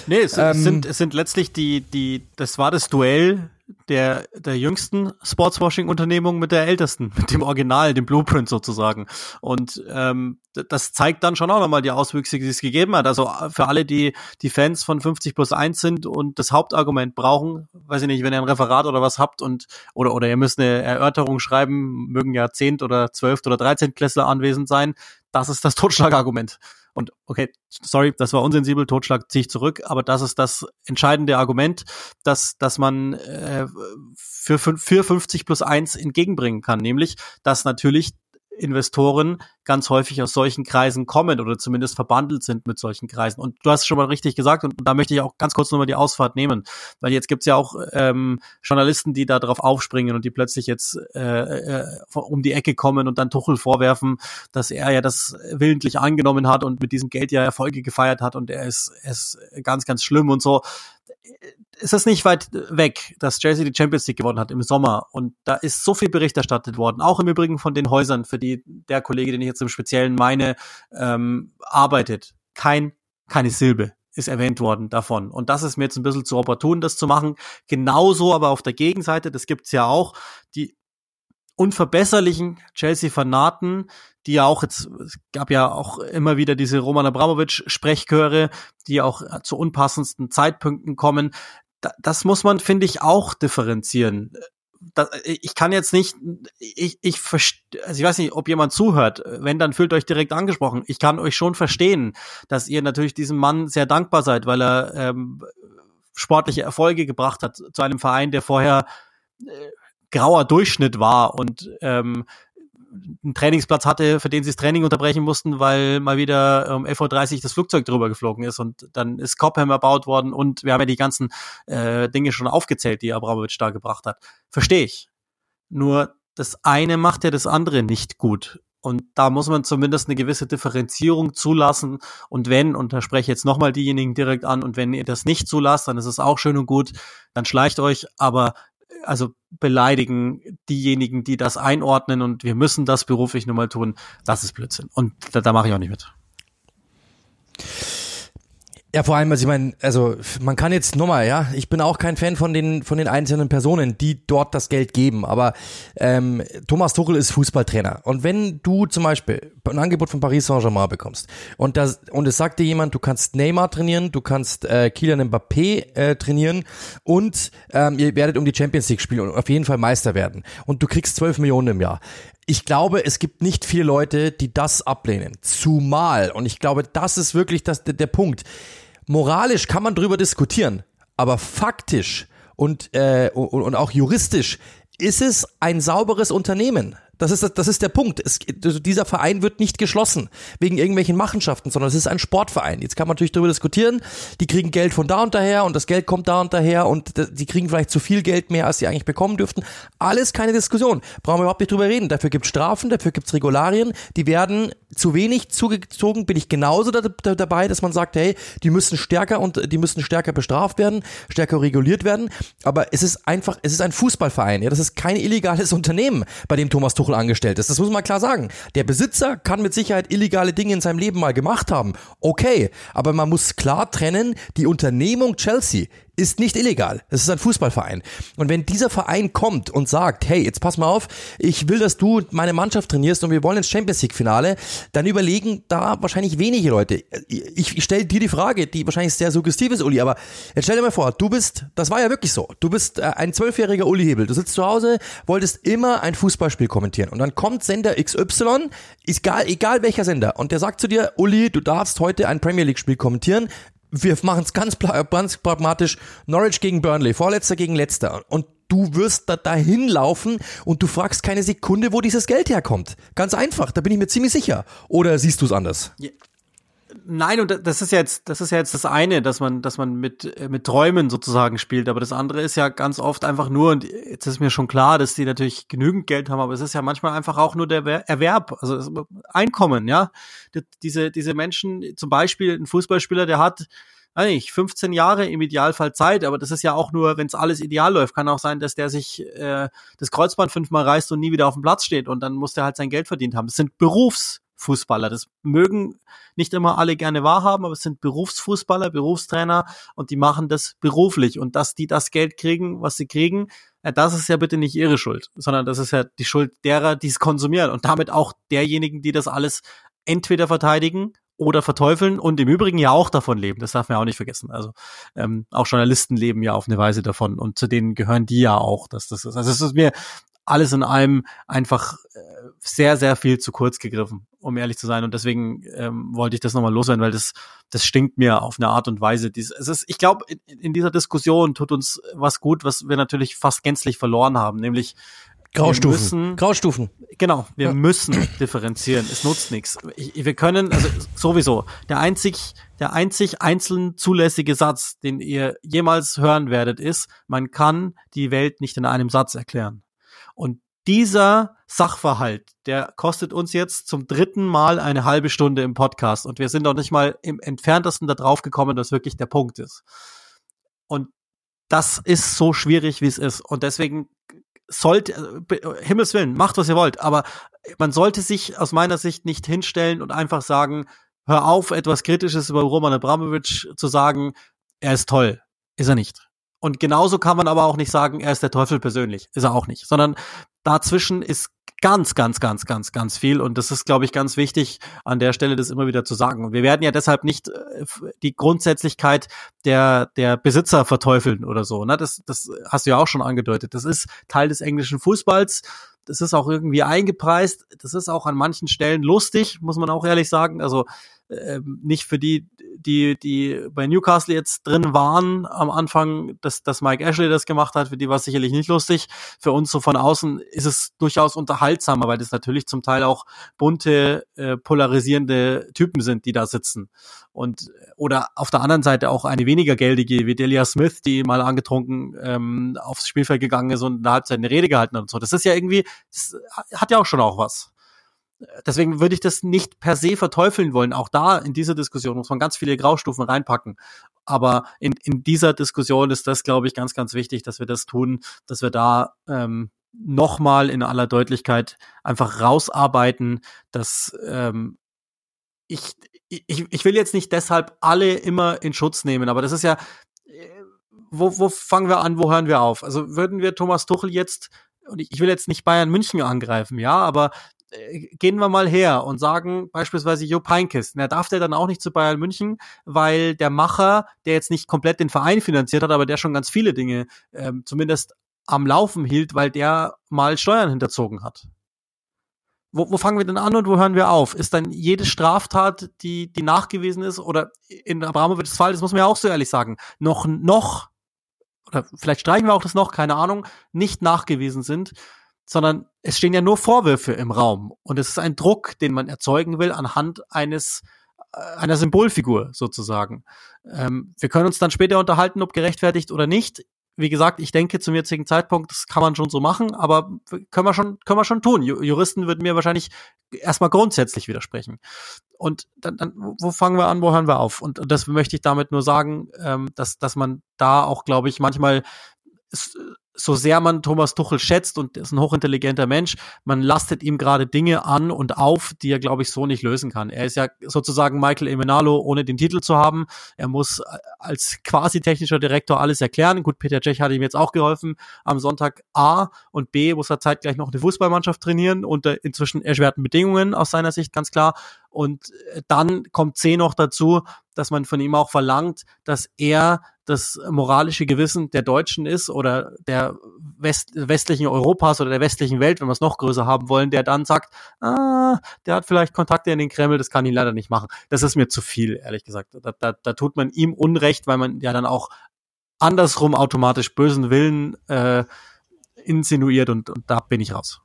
Nee, es, ähm, es sind, es sind letztlich die, die, das war das Duell der, der jüngsten Sportswashing-Unternehmung mit der ältesten, mit dem Original, dem Blueprint sozusagen. Und ähm, das zeigt dann schon auch nochmal die Auswüchse, die es gegeben hat. Also für alle, die die Fans von 50 plus 1 sind und das Hauptargument brauchen, weiß ich nicht, wenn ihr ein Referat oder was habt und oder oder ihr müsst eine Erörterung schreiben, mögen ja 10 oder 12 oder 13 Klässler anwesend sein, das ist das Totschlagargument. Und okay, sorry, das war unsensibel, Totschlag ziehe ich zurück, aber das ist das entscheidende Argument, dass, dass man äh, für, für 50 plus 1 entgegenbringen kann, nämlich, dass natürlich Investoren ganz häufig aus solchen Kreisen kommen oder zumindest verbandelt sind mit solchen Kreisen. Und du hast schon mal richtig gesagt, und da möchte ich auch ganz kurz nochmal die Ausfahrt nehmen, weil jetzt gibt's ja auch ähm, Journalisten, die da drauf aufspringen und die plötzlich jetzt äh, äh, um die Ecke kommen und dann Tuchel vorwerfen, dass er ja das willentlich angenommen hat und mit diesem Geld ja Erfolge gefeiert hat und er ist, ist ganz, ganz schlimm und so ist es nicht weit weg, dass Chelsea die Champions League gewonnen hat im Sommer. Und da ist so viel Bericht erstattet worden, auch im Übrigen von den Häusern, für die der Kollege, den ich jetzt im Speziellen meine, ähm, arbeitet. Kein, keine Silbe ist erwähnt worden davon. Und das ist mir jetzt ein bisschen zu opportun, das zu machen. Genauso aber auf der Gegenseite, das gibt's ja auch, die unverbesserlichen Chelsea-Fanaten, die ja auch jetzt, es gab ja auch immer wieder diese Roman Abramovic-Sprechchöre, die auch zu unpassendsten Zeitpunkten kommen. das muss man, finde ich, auch differenzieren. Das, ich kann jetzt nicht, ich, ich also ich weiß nicht, ob jemand zuhört. Wenn, dann fühlt euch direkt angesprochen. Ich kann euch schon verstehen, dass ihr natürlich diesem Mann sehr dankbar seid, weil er ähm, sportliche Erfolge gebracht hat zu einem Verein, der vorher äh, grauer Durchschnitt war und ähm, einen Trainingsplatz hatte, für den sie das Training unterbrechen mussten, weil mal wieder um 11.30 Uhr das Flugzeug drüber geflogen ist und dann ist Cobham erbaut worden und wir haben ja die ganzen äh, Dinge schon aufgezählt, die Abramovic da gebracht hat. Verstehe ich. Nur das eine macht ja das andere nicht gut. Und da muss man zumindest eine gewisse Differenzierung zulassen. Und wenn, und da spreche ich jetzt nochmal diejenigen direkt an, und wenn ihr das nicht zulasst, dann ist es auch schön und gut, dann schleicht euch. Aber also beleidigen diejenigen, die das einordnen und wir müssen das beruflich nun mal tun, das ist Blödsinn. Und da, da mache ich auch nicht mit.
Ja, vor allem, also ich meine, also man kann jetzt nochmal, ja, ich bin auch kein Fan von den von den einzelnen Personen, die dort das Geld geben, aber ähm, Thomas Tuchel ist Fußballtrainer. Und wenn du zum Beispiel ein Angebot von Paris Saint-Germain bekommst und das und es sagt dir jemand, du kannst Neymar trainieren, du kannst äh, Kylian Mbappé äh, trainieren und ähm, ihr werdet um die Champions League spielen und auf jeden Fall Meister werden und du kriegst 12 Millionen im Jahr, ich glaube, es gibt nicht viele Leute, die das ablehnen. Zumal, und ich glaube, das ist wirklich das, der, der Punkt moralisch kann man drüber diskutieren, aber faktisch und, äh, und, und auch juristisch ist es ein sauberes Unternehmen. Das ist, das ist der Punkt. Es, also dieser Verein wird nicht geschlossen wegen irgendwelchen Machenschaften, sondern es ist ein Sportverein. Jetzt kann man natürlich darüber diskutieren. Die kriegen Geld von da und daher und das Geld kommt da und daher und die kriegen vielleicht zu viel Geld mehr, als sie eigentlich bekommen dürften. Alles keine Diskussion. Brauchen wir überhaupt nicht drüber reden. Dafür gibt Strafen, dafür gibt es Regularien. Die werden zu wenig zugezogen. Bin ich genauso da, da, dabei, dass man sagt, hey, die müssen stärker und die müssen stärker bestraft werden, stärker reguliert werden. Aber es ist einfach, es ist ein Fußballverein. Ja, das ist kein illegales Unternehmen, bei dem Thomas Tuchel Tuchel angestellt ist. Das muss man klar sagen. Der Besitzer kann mit Sicherheit illegale Dinge in seinem Leben mal gemacht haben. Okay, aber man muss klar trennen, die Unternehmung Chelsea ist nicht illegal. Es ist ein Fußballverein. Und wenn dieser Verein kommt und sagt, hey, jetzt pass mal auf, ich will, dass du meine Mannschaft trainierst und wir wollen ins Champions League Finale, dann überlegen da wahrscheinlich wenige Leute. Ich, ich stelle dir die Frage, die wahrscheinlich sehr suggestiv ist, Uli, aber jetzt stell dir mal vor, du bist, das war ja wirklich so, du bist äh, ein zwölfjähriger Uli Hebel, du sitzt zu Hause, wolltest immer ein Fußballspiel kommentieren und dann kommt Sender XY, egal, egal welcher Sender, und der sagt zu dir, Uli, du darfst heute ein Premier League Spiel kommentieren, wir machen es ganz, ganz pragmatisch. Norwich gegen Burnley, Vorletzter gegen Letzter. Und du wirst da dahin laufen und du fragst keine Sekunde, wo dieses Geld herkommt. Ganz einfach, da bin ich mir ziemlich sicher. Oder siehst du es anders?
Ja. Nein, und das ist jetzt, das ist ja jetzt das eine, dass man, dass man mit, äh, mit Träumen sozusagen spielt. Aber das andere ist ja ganz oft einfach nur, und jetzt ist mir schon klar, dass die natürlich genügend Geld haben, aber es ist ja manchmal einfach auch nur der Erwerb, also Einkommen, ja. Diese, diese Menschen, zum Beispiel ein Fußballspieler, der hat, eigentlich 15 Jahre im Idealfall Zeit, aber das ist ja auch nur, wenn es alles ideal läuft, kann auch sein, dass der sich äh, das Kreuzband fünfmal reißt und nie wieder auf dem Platz steht und dann muss der halt sein Geld verdient haben. Es sind Berufs Fußballer. Das mögen nicht immer alle gerne wahrhaben, aber es sind Berufsfußballer, Berufstrainer und die machen das beruflich. Und dass die das Geld kriegen, was sie kriegen, das ist ja bitte nicht ihre Schuld, sondern das ist ja die Schuld derer, die es konsumieren und damit auch derjenigen, die das alles entweder verteidigen oder verteufeln und im Übrigen ja auch davon leben. Das darf man ja auch nicht vergessen. Also ähm, auch Journalisten leben ja auf eine Weise davon und zu denen gehören die ja auch. Dass das ist. Also es ist mir alles in allem einfach äh, sehr, sehr viel zu kurz gegriffen, um ehrlich zu sein. Und deswegen ähm, wollte ich das nochmal loswerden, weil das, das stinkt mir auf eine Art und Weise. Dies, es ist, ich glaube, in, in dieser Diskussion tut uns was gut, was wir natürlich fast gänzlich verloren haben, nämlich
Graustufen. Müssen,
Graustufen. Genau, wir ja. müssen differenzieren. Es nutzt nichts. Wir können, also sowieso, der einzig, der einzig einzeln zulässige Satz, den ihr jemals hören werdet, ist, man kann die Welt nicht in einem Satz erklären. Und dieser Sachverhalt, der kostet uns jetzt zum dritten Mal eine halbe Stunde im Podcast und wir sind noch nicht mal im entferntesten darauf gekommen, dass wirklich der Punkt ist. Und das ist so schwierig, wie es ist. Und deswegen sollte, äh, Himmels Willen, macht was ihr wollt, aber man sollte sich aus meiner Sicht nicht hinstellen und einfach sagen, hör auf, etwas Kritisches über Roman Abramovic zu sagen, er ist toll. Ist er nicht. Und genauso kann man aber auch nicht sagen, er ist der Teufel persönlich. Ist er auch nicht. Sondern dazwischen ist ganz, ganz, ganz, ganz, ganz viel. Und das ist, glaube ich, ganz wichtig, an der Stelle das immer wieder zu sagen. Und wir werden ja deshalb nicht äh, die Grundsätzlichkeit der, der Besitzer verteufeln oder so. Ne? Das, das hast du ja auch schon angedeutet. Das ist Teil des englischen Fußballs. Das ist auch irgendwie eingepreist. Das ist auch an manchen Stellen lustig, muss man auch ehrlich sagen. Also ähm, nicht für die, die, die bei Newcastle jetzt drin waren am Anfang, dass, dass Mike Ashley das gemacht hat, für die war es sicherlich nicht lustig. Für uns so von außen ist es durchaus unterhaltsamer, weil das natürlich zum Teil auch bunte, äh, polarisierende Typen sind, die da sitzen. Und oder auf der anderen Seite auch eine weniger geldige wie Delia Smith, die mal angetrunken ähm, aufs Spielfeld gegangen ist und in der Halbzeit eine Rede gehalten hat und so. Das ist ja irgendwie, das hat ja auch schon auch was deswegen würde ich das nicht per se verteufeln wollen. Auch da in dieser Diskussion muss man ganz viele Graustufen reinpacken. Aber in, in dieser Diskussion ist das, glaube ich, ganz, ganz wichtig, dass wir das tun, dass wir da ähm, nochmal in aller Deutlichkeit einfach rausarbeiten, dass ähm, ich, ich, ich will jetzt nicht deshalb alle immer in Schutz nehmen, aber das ist ja, äh, wo, wo fangen wir an, wo hören wir auf? Also würden wir Thomas Tuchel jetzt, und ich will jetzt nicht Bayern München angreifen, ja, aber gehen wir mal her und sagen beispielsweise Jo Peinkes, na darf der dann auch nicht zu Bayern München, weil der Macher, der jetzt nicht komplett den Verein finanziert hat, aber der schon ganz viele Dinge ähm, zumindest am Laufen hielt, weil der mal Steuern hinterzogen hat. Wo, wo fangen wir denn an und wo hören wir auf? Ist dann jede Straftat, die, die nachgewiesen ist, oder in Abramowitschs Fall, das muss man ja auch so ehrlich sagen, noch, noch, oder vielleicht streichen wir auch das noch, keine Ahnung, nicht nachgewiesen sind, sondern es stehen ja nur Vorwürfe im Raum. Und es ist ein Druck, den man erzeugen will anhand eines äh, einer Symbolfigur sozusagen. Ähm, wir können uns dann später unterhalten, ob gerechtfertigt oder nicht wie gesagt, ich denke zum jetzigen Zeitpunkt, das kann man schon so machen, aber können wir schon, können wir schon tun. Juristen würden mir wahrscheinlich erstmal grundsätzlich widersprechen. Und dann, dann, wo fangen wir an, wo hören wir auf? Und das möchte ich damit nur sagen, ähm, dass, dass man da auch, glaube ich, manchmal so sehr man Thomas Tuchel schätzt und ist ein hochintelligenter Mensch, man lastet ihm gerade Dinge an und auf, die er, glaube ich, so nicht lösen kann. Er ist ja sozusagen Michael Emenalo, ohne den Titel zu haben. Er muss äh, als quasi technischer Direktor alles erklären. Gut, Peter Cech hat ihm jetzt auch geholfen. Am Sonntag A und B muss er zeitgleich noch eine Fußballmannschaft trainieren unter inzwischen erschwerten Bedingungen aus seiner Sicht, ganz klar. Und äh, dann kommt C noch dazu, dass man von ihm auch verlangt, dass er das moralische Gewissen der Deutschen ist oder der West westlichen Europas oder der westlichen Welt, wenn wir es noch größer haben wollen, der dann sagt, ah, der hat vielleicht Kontakte in den Kreml, das kann ich leider nicht machen. Das ist mir zu viel, ehrlich gesagt. Da, da, da tut man ihm Unrecht, weil man ja dann auch andersrum automatisch bösen Willen äh, insinuiert und, und da bin ich raus.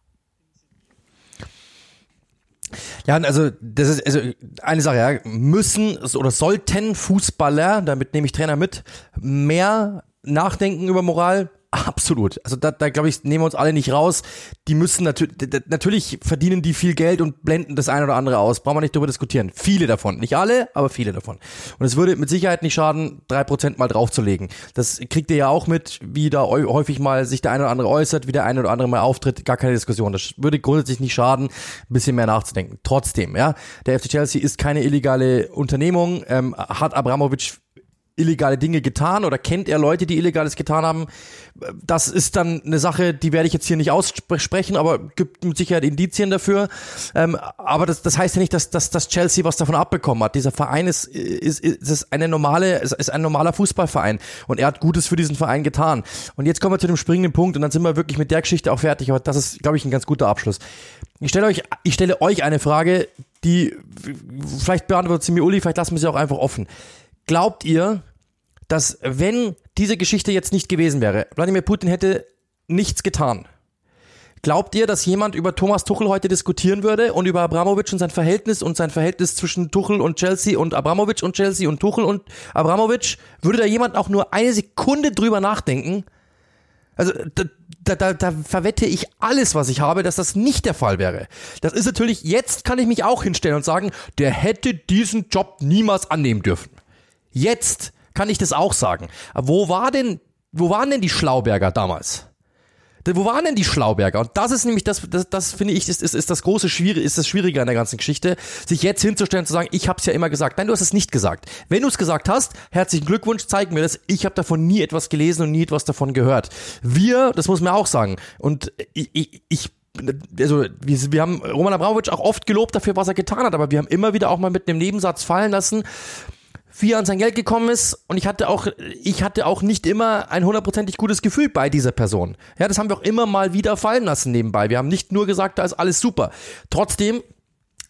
Ja, also das ist also eine Sache, ja, müssen oder sollten Fußballer, damit nehme ich Trainer mit, mehr nachdenken über Moral, Absolut. Also da, da glaube ich, nehmen wir uns alle nicht raus. Die müssen natürlich, natürlich verdienen die viel Geld und blenden das eine oder andere aus. Brauchen wir nicht darüber diskutieren. Viele davon. Nicht alle, aber viele davon. Und es würde mit Sicherheit nicht schaden, drei Prozent mal draufzulegen. Das kriegt ihr ja auch mit, wie da häufig mal sich der eine oder andere äußert, wie der eine oder andere mal auftritt. Gar keine Diskussion. Das würde grundsätzlich nicht schaden, ein bisschen mehr nachzudenken. Trotzdem, ja. Der FC Chelsea ist keine illegale Unternehmung, ähm, hat Abramovic illegale Dinge getan oder kennt er Leute, die Illegales getan haben? Das ist dann eine Sache, die werde ich jetzt hier nicht aussprechen, aber gibt mit Sicherheit Indizien dafür. Ähm, aber das, das heißt ja nicht, dass, dass, dass Chelsea was davon abbekommen hat. Dieser Verein ist, ist, ist, ist eine normale, ist ein normaler Fußballverein und er hat Gutes für diesen Verein getan. Und jetzt kommen wir zu dem springenden Punkt und dann sind wir wirklich mit der Geschichte auch fertig. Aber das ist, glaube ich, ein ganz guter Abschluss. Ich stelle euch, ich stelle euch eine Frage, die vielleicht beantwortet sie mir Uli, vielleicht lassen wir sie auch einfach offen. Glaubt ihr, dass wenn diese Geschichte jetzt nicht gewesen wäre, Wladimir Putin hätte nichts getan. Glaubt ihr, dass jemand über Thomas Tuchel heute diskutieren würde und über Abramovic und sein Verhältnis und sein Verhältnis zwischen Tuchel und Chelsea und Abramovic und Chelsea und Tuchel und Abramovic? Würde da jemand auch nur eine Sekunde drüber nachdenken? Also da, da, da, da verwette ich alles, was ich habe, dass das nicht der Fall wäre. Das ist natürlich, jetzt kann ich mich auch hinstellen und sagen, der hätte diesen Job niemals annehmen dürfen. Jetzt kann ich das auch sagen. Wo war denn, wo waren denn die Schlauberger damals? Wo waren denn die Schlauberger? Und das ist nämlich das, das, das finde ich, ist, ist, ist das große Schwierige, ist das Schwierige an der ganzen Geschichte, sich jetzt hinzustellen und zu sagen, ich habe es ja immer gesagt. Nein, du hast es nicht gesagt. Wenn du es gesagt hast, herzlichen Glückwunsch, zeig mir das. Ich habe davon nie etwas gelesen und nie etwas davon gehört. Wir, das muss man auch sagen. Und ich, ich, ich also wir, wir haben Roman Abramowitsch auch oft gelobt dafür, was er getan hat, aber wir haben immer wieder auch mal mit einem Nebensatz fallen lassen, wie er an sein Geld gekommen ist und ich hatte auch, ich hatte auch nicht immer ein hundertprozentig gutes Gefühl bei dieser Person. Ja, das haben wir auch immer mal wieder fallen lassen nebenbei. Wir haben nicht nur gesagt, da ist alles super. Trotzdem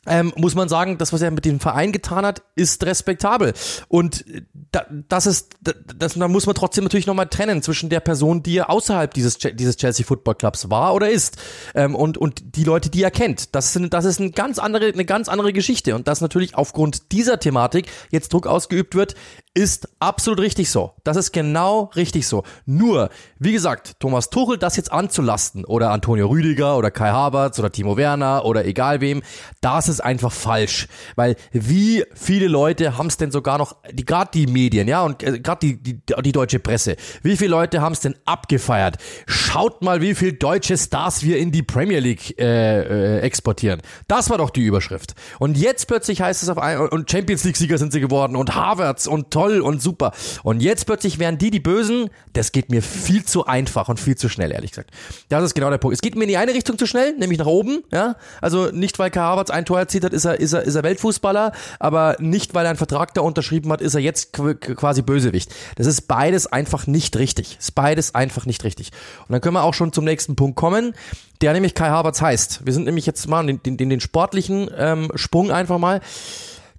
ähm, muss man sagen, das, was er mit dem Verein getan hat, ist respektabel. Und da, das ist, das, da muss man trotzdem natürlich nochmal trennen zwischen der Person, die er außerhalb dieses, dieses Chelsea Football Clubs war oder ist, ähm, und, und die Leute, die er kennt. Das, sind, das ist eine ganz andere, eine ganz andere Geschichte. Und dass natürlich aufgrund dieser Thematik jetzt Druck ausgeübt wird, ist absolut richtig so. Das ist genau richtig so. Nur, wie gesagt, Thomas Tuchel das jetzt anzulasten oder Antonio Rüdiger oder Kai Havertz oder Timo Werner oder egal wem, da sind ist einfach falsch, weil wie viele Leute haben es denn sogar noch, die gerade die Medien, ja, und äh, gerade die, die, die deutsche Presse, wie viele Leute haben es denn abgefeiert? Schaut mal, wie viele deutsche Stars wir in die Premier League äh, äh, exportieren. Das war doch die Überschrift. Und jetzt plötzlich heißt es auf ein, und Champions League Sieger sind sie geworden und Harvards und toll und super. Und jetzt plötzlich wären die die Bösen. Das geht mir viel zu einfach und viel zu schnell, ehrlich gesagt. Das ist genau der Punkt. Es geht mir in die eine Richtung zu schnell, nämlich nach oben, ja. Also nicht, weil Havertz ein Tor erzielt hat, ist er, ist er, ist er Weltfußballer, aber nicht, weil er einen Vertrag da unterschrieben hat, ist er jetzt quasi Bösewicht. Das ist beides einfach nicht richtig. Ist beides einfach nicht richtig. Und dann können wir auch schon zum nächsten Punkt kommen der nämlich Kai Havertz heißt. Wir sind nämlich jetzt mal den, den, den sportlichen ähm, Sprung einfach mal.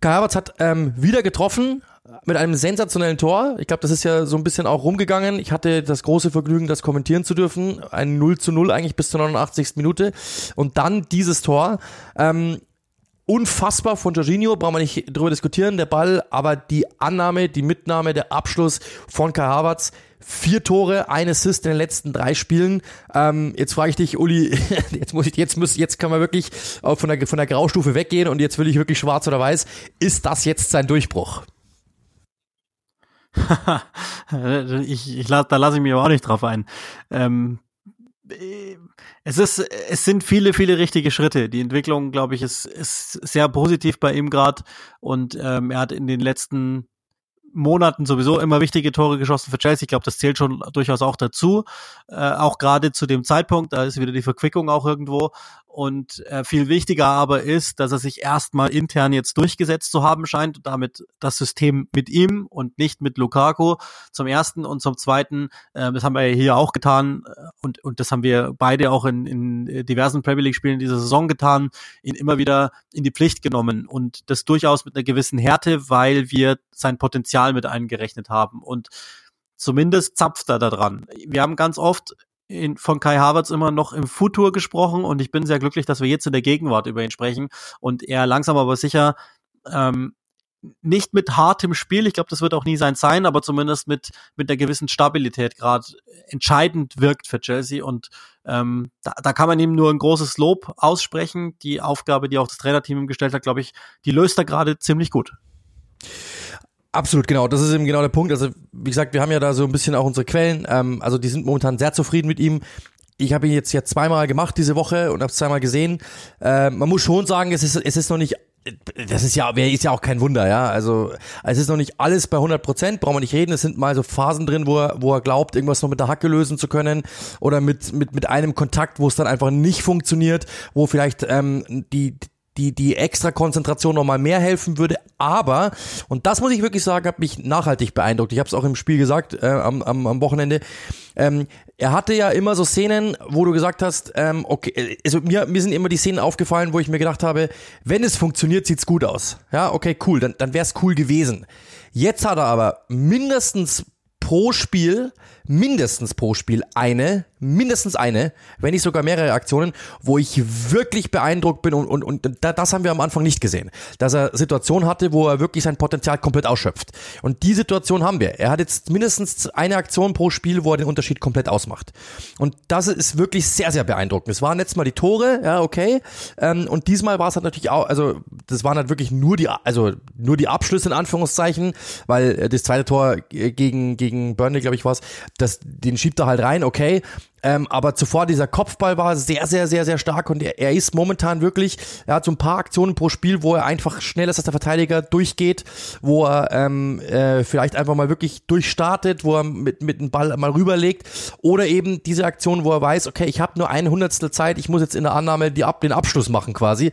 Kai Havertz hat ähm, wieder getroffen mit einem sensationellen Tor. Ich glaube, das ist ja so ein bisschen auch rumgegangen. Ich hatte das große Vergnügen, das kommentieren zu dürfen. Ein 0 zu 0 eigentlich bis zur 89. Minute. Und dann dieses Tor. Ähm, unfassbar von Jorginho, brauchen wir nicht drüber diskutieren, der Ball, aber die Annahme, die Mitnahme, der Abschluss von Kai Havertz, vier Tore, ein Assist in den letzten drei Spielen. Ähm, jetzt frage ich dich, Uli, jetzt muss ich, jetzt muss, jetzt kann man wirklich von der, von der Graustufe weggehen und jetzt will ich wirklich schwarz oder weiß. Ist das jetzt sein Durchbruch?
ich, ich, da lasse ich mich aber auch nicht drauf ein. Ähm, es ist, es sind viele, viele richtige Schritte. Die Entwicklung, glaube ich, ist, ist sehr positiv bei ihm gerade und ähm, er hat in den letzten Monaten sowieso immer wichtige Tore geschossen für Chelsea. Ich glaube, das zählt schon durchaus auch dazu. Äh, auch gerade zu dem Zeitpunkt, da ist wieder die Verquickung auch irgendwo. Und äh, viel wichtiger aber ist, dass er sich erstmal intern jetzt durchgesetzt zu haben scheint und damit das System mit ihm und nicht mit Lukaku zum ersten und zum zweiten, äh, das haben wir hier auch getan äh, und, und das haben wir beide auch in, in diversen Premier League Spielen dieser Saison getan, ihn immer wieder in die Pflicht genommen und das durchaus mit einer gewissen Härte, weil wir sein Potenzial mit eingerechnet haben und zumindest zapft er da dran. Wir haben ganz oft in, von Kai Havertz immer noch im Futur gesprochen und ich bin sehr glücklich, dass wir jetzt in der Gegenwart über ihn sprechen und er langsam aber sicher ähm, nicht mit hartem Spiel, ich glaube, das wird auch nie sein sein, aber zumindest mit mit der gewissen Stabilität gerade entscheidend wirkt für Chelsea und ähm, da, da kann man ihm nur ein großes Lob aussprechen. Die Aufgabe, die auch das Trainerteam ihm gestellt hat, glaube ich, die löst er gerade ziemlich gut.
Absolut, genau. Das ist eben genau der Punkt. Also, wie gesagt, wir haben ja da so ein bisschen auch unsere Quellen. Ähm, also, die sind momentan sehr zufrieden mit ihm. Ich habe ihn jetzt jetzt zweimal gemacht diese Woche und habe es zweimal gesehen. Äh, man muss schon sagen, es ist, es ist noch nicht das ist ja, ist ja auch kein Wunder, ja. Also es ist noch nicht alles bei 100 Prozent, brauchen wir nicht reden. Es sind mal so Phasen drin, wo er, wo er glaubt, irgendwas noch mit der Hacke lösen zu können oder mit mit mit einem Kontakt, wo es dann einfach nicht funktioniert, wo vielleicht ähm, die die, die extra Konzentration nochmal mehr helfen würde. Aber, und das muss ich wirklich sagen, hat mich nachhaltig beeindruckt. Ich habe es auch im Spiel gesagt, äh, am, am, am Wochenende. Ähm, er hatte ja immer so Szenen, wo du gesagt hast, ähm, okay, also mir, mir sind immer die Szenen aufgefallen, wo ich mir gedacht habe, wenn es funktioniert, sieht's gut aus. Ja, okay, cool, dann, dann wäre es cool gewesen. Jetzt hat er aber mindestens pro Spiel, mindestens pro Spiel eine, mindestens eine, wenn nicht sogar mehrere Aktionen, wo ich wirklich beeindruckt bin und, und, und das haben wir am Anfang nicht gesehen. Dass er Situationen hatte, wo er wirklich sein Potenzial komplett ausschöpft. Und die Situation haben wir. Er hat jetzt mindestens eine Aktion pro Spiel, wo er den Unterschied komplett ausmacht. Und das ist wirklich sehr, sehr beeindruckend. Es waren letztes Mal die Tore, ja, okay. Ähm, und diesmal war es halt natürlich auch, also das waren halt wirklich nur die, also nur die Abschlüsse in Anführungszeichen, weil das zweite Tor gegen, gegen gegen Burnley, glaube ich, war es, das, den schiebt er halt rein, okay. Ähm, aber zuvor dieser Kopfball war sehr, sehr, sehr, sehr stark und er, er ist momentan wirklich, er hat so ein paar Aktionen pro Spiel, wo er einfach schneller als der Verteidiger durchgeht, wo er ähm, äh, vielleicht einfach mal wirklich durchstartet, wo er mit, mit dem Ball mal rüberlegt oder eben diese Aktion, wo er weiß, okay, ich habe nur ein Hundertstel Zeit, ich muss jetzt in der Annahme die, den Abschluss machen quasi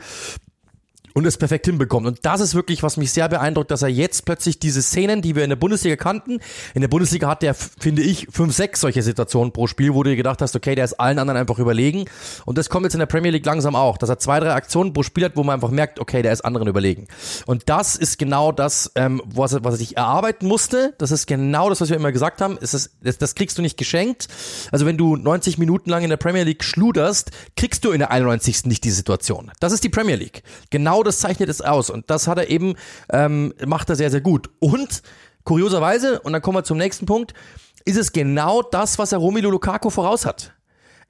und es perfekt hinbekommt. Und das ist wirklich, was mich sehr beeindruckt, dass er jetzt plötzlich diese Szenen, die wir in der Bundesliga kannten, in der Bundesliga hat der, finde ich, fünf, sechs solche Situationen pro Spiel, wo du dir gedacht hast, okay, der ist allen anderen einfach überlegen. Und das kommt jetzt in der Premier League langsam auch, dass er zwei, drei Aktionen pro Spiel hat, wo man einfach merkt, okay, der ist anderen überlegen. Und das ist genau das, ähm, was, er, was er sich erarbeiten musste. Das ist genau das, was wir immer gesagt haben. Es ist, das, das kriegst du nicht geschenkt. Also wenn du 90 Minuten lang in der Premier League schluderst, kriegst du in der 91. nicht die Situation. Das ist die Premier League. Genau das zeichnet es aus. Und das hat er eben, ähm, macht er sehr, sehr gut. Und kurioserweise, und dann kommen wir zum nächsten Punkt, ist es genau das, was er Romelu Lukaku voraus hat.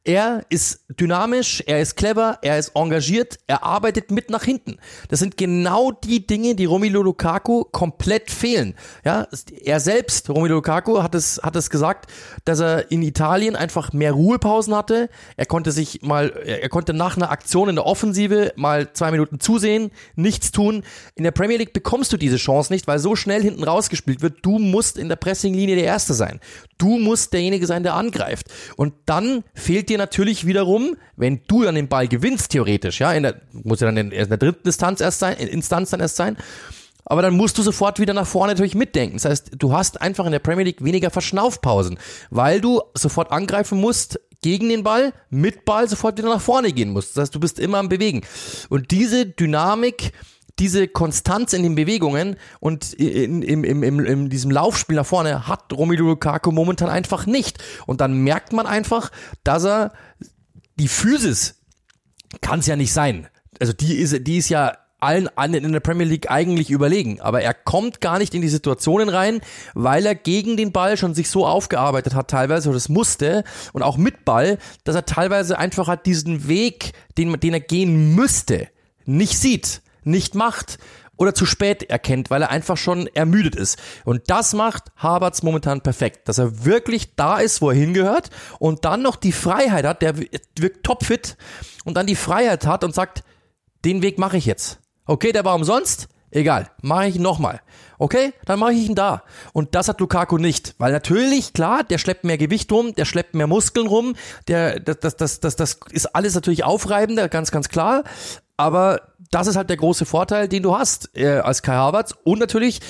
Er ist dynamisch, er ist clever, er ist engagiert, er arbeitet mit nach hinten. Das sind genau die Dinge, die Romelu Lukaku komplett fehlen. Ja, er selbst, Romelu Lukaku, hat es, hat es gesagt, dass er in Italien einfach mehr Ruhepausen hatte. Er konnte sich mal, er konnte nach einer Aktion in der Offensive mal zwei Minuten zusehen, nichts tun. In der Premier League bekommst du diese Chance nicht, weil so schnell hinten rausgespielt wird. Du musst in der Pressinglinie der Erste sein. Du musst derjenige sein, der angreift. Und dann fehlt dir natürlich wiederum, wenn du dann den Ball gewinnst, theoretisch, ja, in der, muss ja dann in, in der dritten Instanz erst sein, Instanz dann erst sein, aber dann musst du sofort wieder nach vorne natürlich mitdenken. Das heißt, du hast einfach in der Premier League weniger Verschnaufpausen, weil du sofort angreifen musst gegen den Ball, mit Ball sofort wieder nach vorne gehen musst. Das heißt, du bist immer am Bewegen. Und diese Dynamik, diese Konstanz in den Bewegungen und in, in, in, in, in diesem Laufspiel nach vorne hat Romelu Lukaku momentan einfach nicht. Und dann merkt man einfach, dass er die Physis kann es ja nicht sein. Also die ist, die ist ja allen anderen in der Premier League eigentlich überlegen. Aber er kommt gar nicht in die Situationen rein, weil er gegen den Ball schon sich so aufgearbeitet hat teilweise, oder das musste, und auch mit Ball, dass er teilweise einfach hat diesen Weg, den, den er gehen müsste, nicht sieht nicht macht oder zu spät erkennt, weil er einfach schon ermüdet ist. Und das macht Havertz momentan perfekt, dass er wirklich da ist, wo er hingehört und dann noch die Freiheit hat, der wirkt topfit und dann die Freiheit hat und sagt, den Weg mache ich jetzt. Okay, der war umsonst, egal, mache ich ihn nochmal. Okay, dann mache ich ihn da. Und das hat Lukaku nicht, weil natürlich, klar, der schleppt mehr Gewicht rum, der schleppt mehr Muskeln rum, der, das, das, das, das, das ist alles natürlich aufreibender, ganz, ganz klar. Aber das ist halt der große Vorteil, den du hast äh, als Kai Havertz. Und natürlich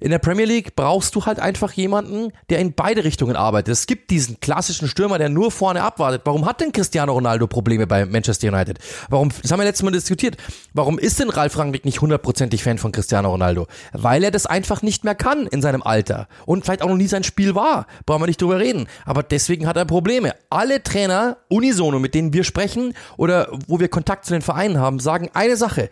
in der Premier League brauchst du halt einfach jemanden, der in beide Richtungen arbeitet. Es gibt diesen klassischen Stürmer, der nur vorne abwartet. Warum hat denn Cristiano Ronaldo Probleme bei Manchester United? Warum, das haben wir letztes Mal diskutiert. Warum ist denn Ralf Rangnick nicht hundertprozentig Fan von Cristiano Ronaldo? Weil er das einfach nicht mehr kann in seinem Alter. Und vielleicht auch noch nie sein Spiel war. Brauchen wir nicht drüber reden. Aber deswegen hat er Probleme. Alle Trainer unisono, mit denen wir sprechen oder wo wir Kontakt zu den Vereinen haben, sagen eine Sache.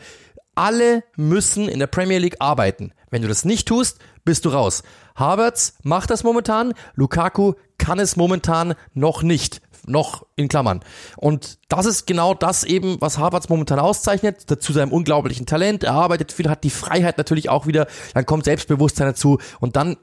Alle müssen in der Premier League arbeiten. Wenn du das nicht tust, bist du raus. Havertz macht das momentan, Lukaku kann es momentan noch nicht. Noch in Klammern. Und das ist genau das eben, was Havertz momentan auszeichnet, zu seinem unglaublichen Talent. Er arbeitet viel, hat die Freiheit natürlich auch wieder, dann kommt Selbstbewusstsein dazu und dann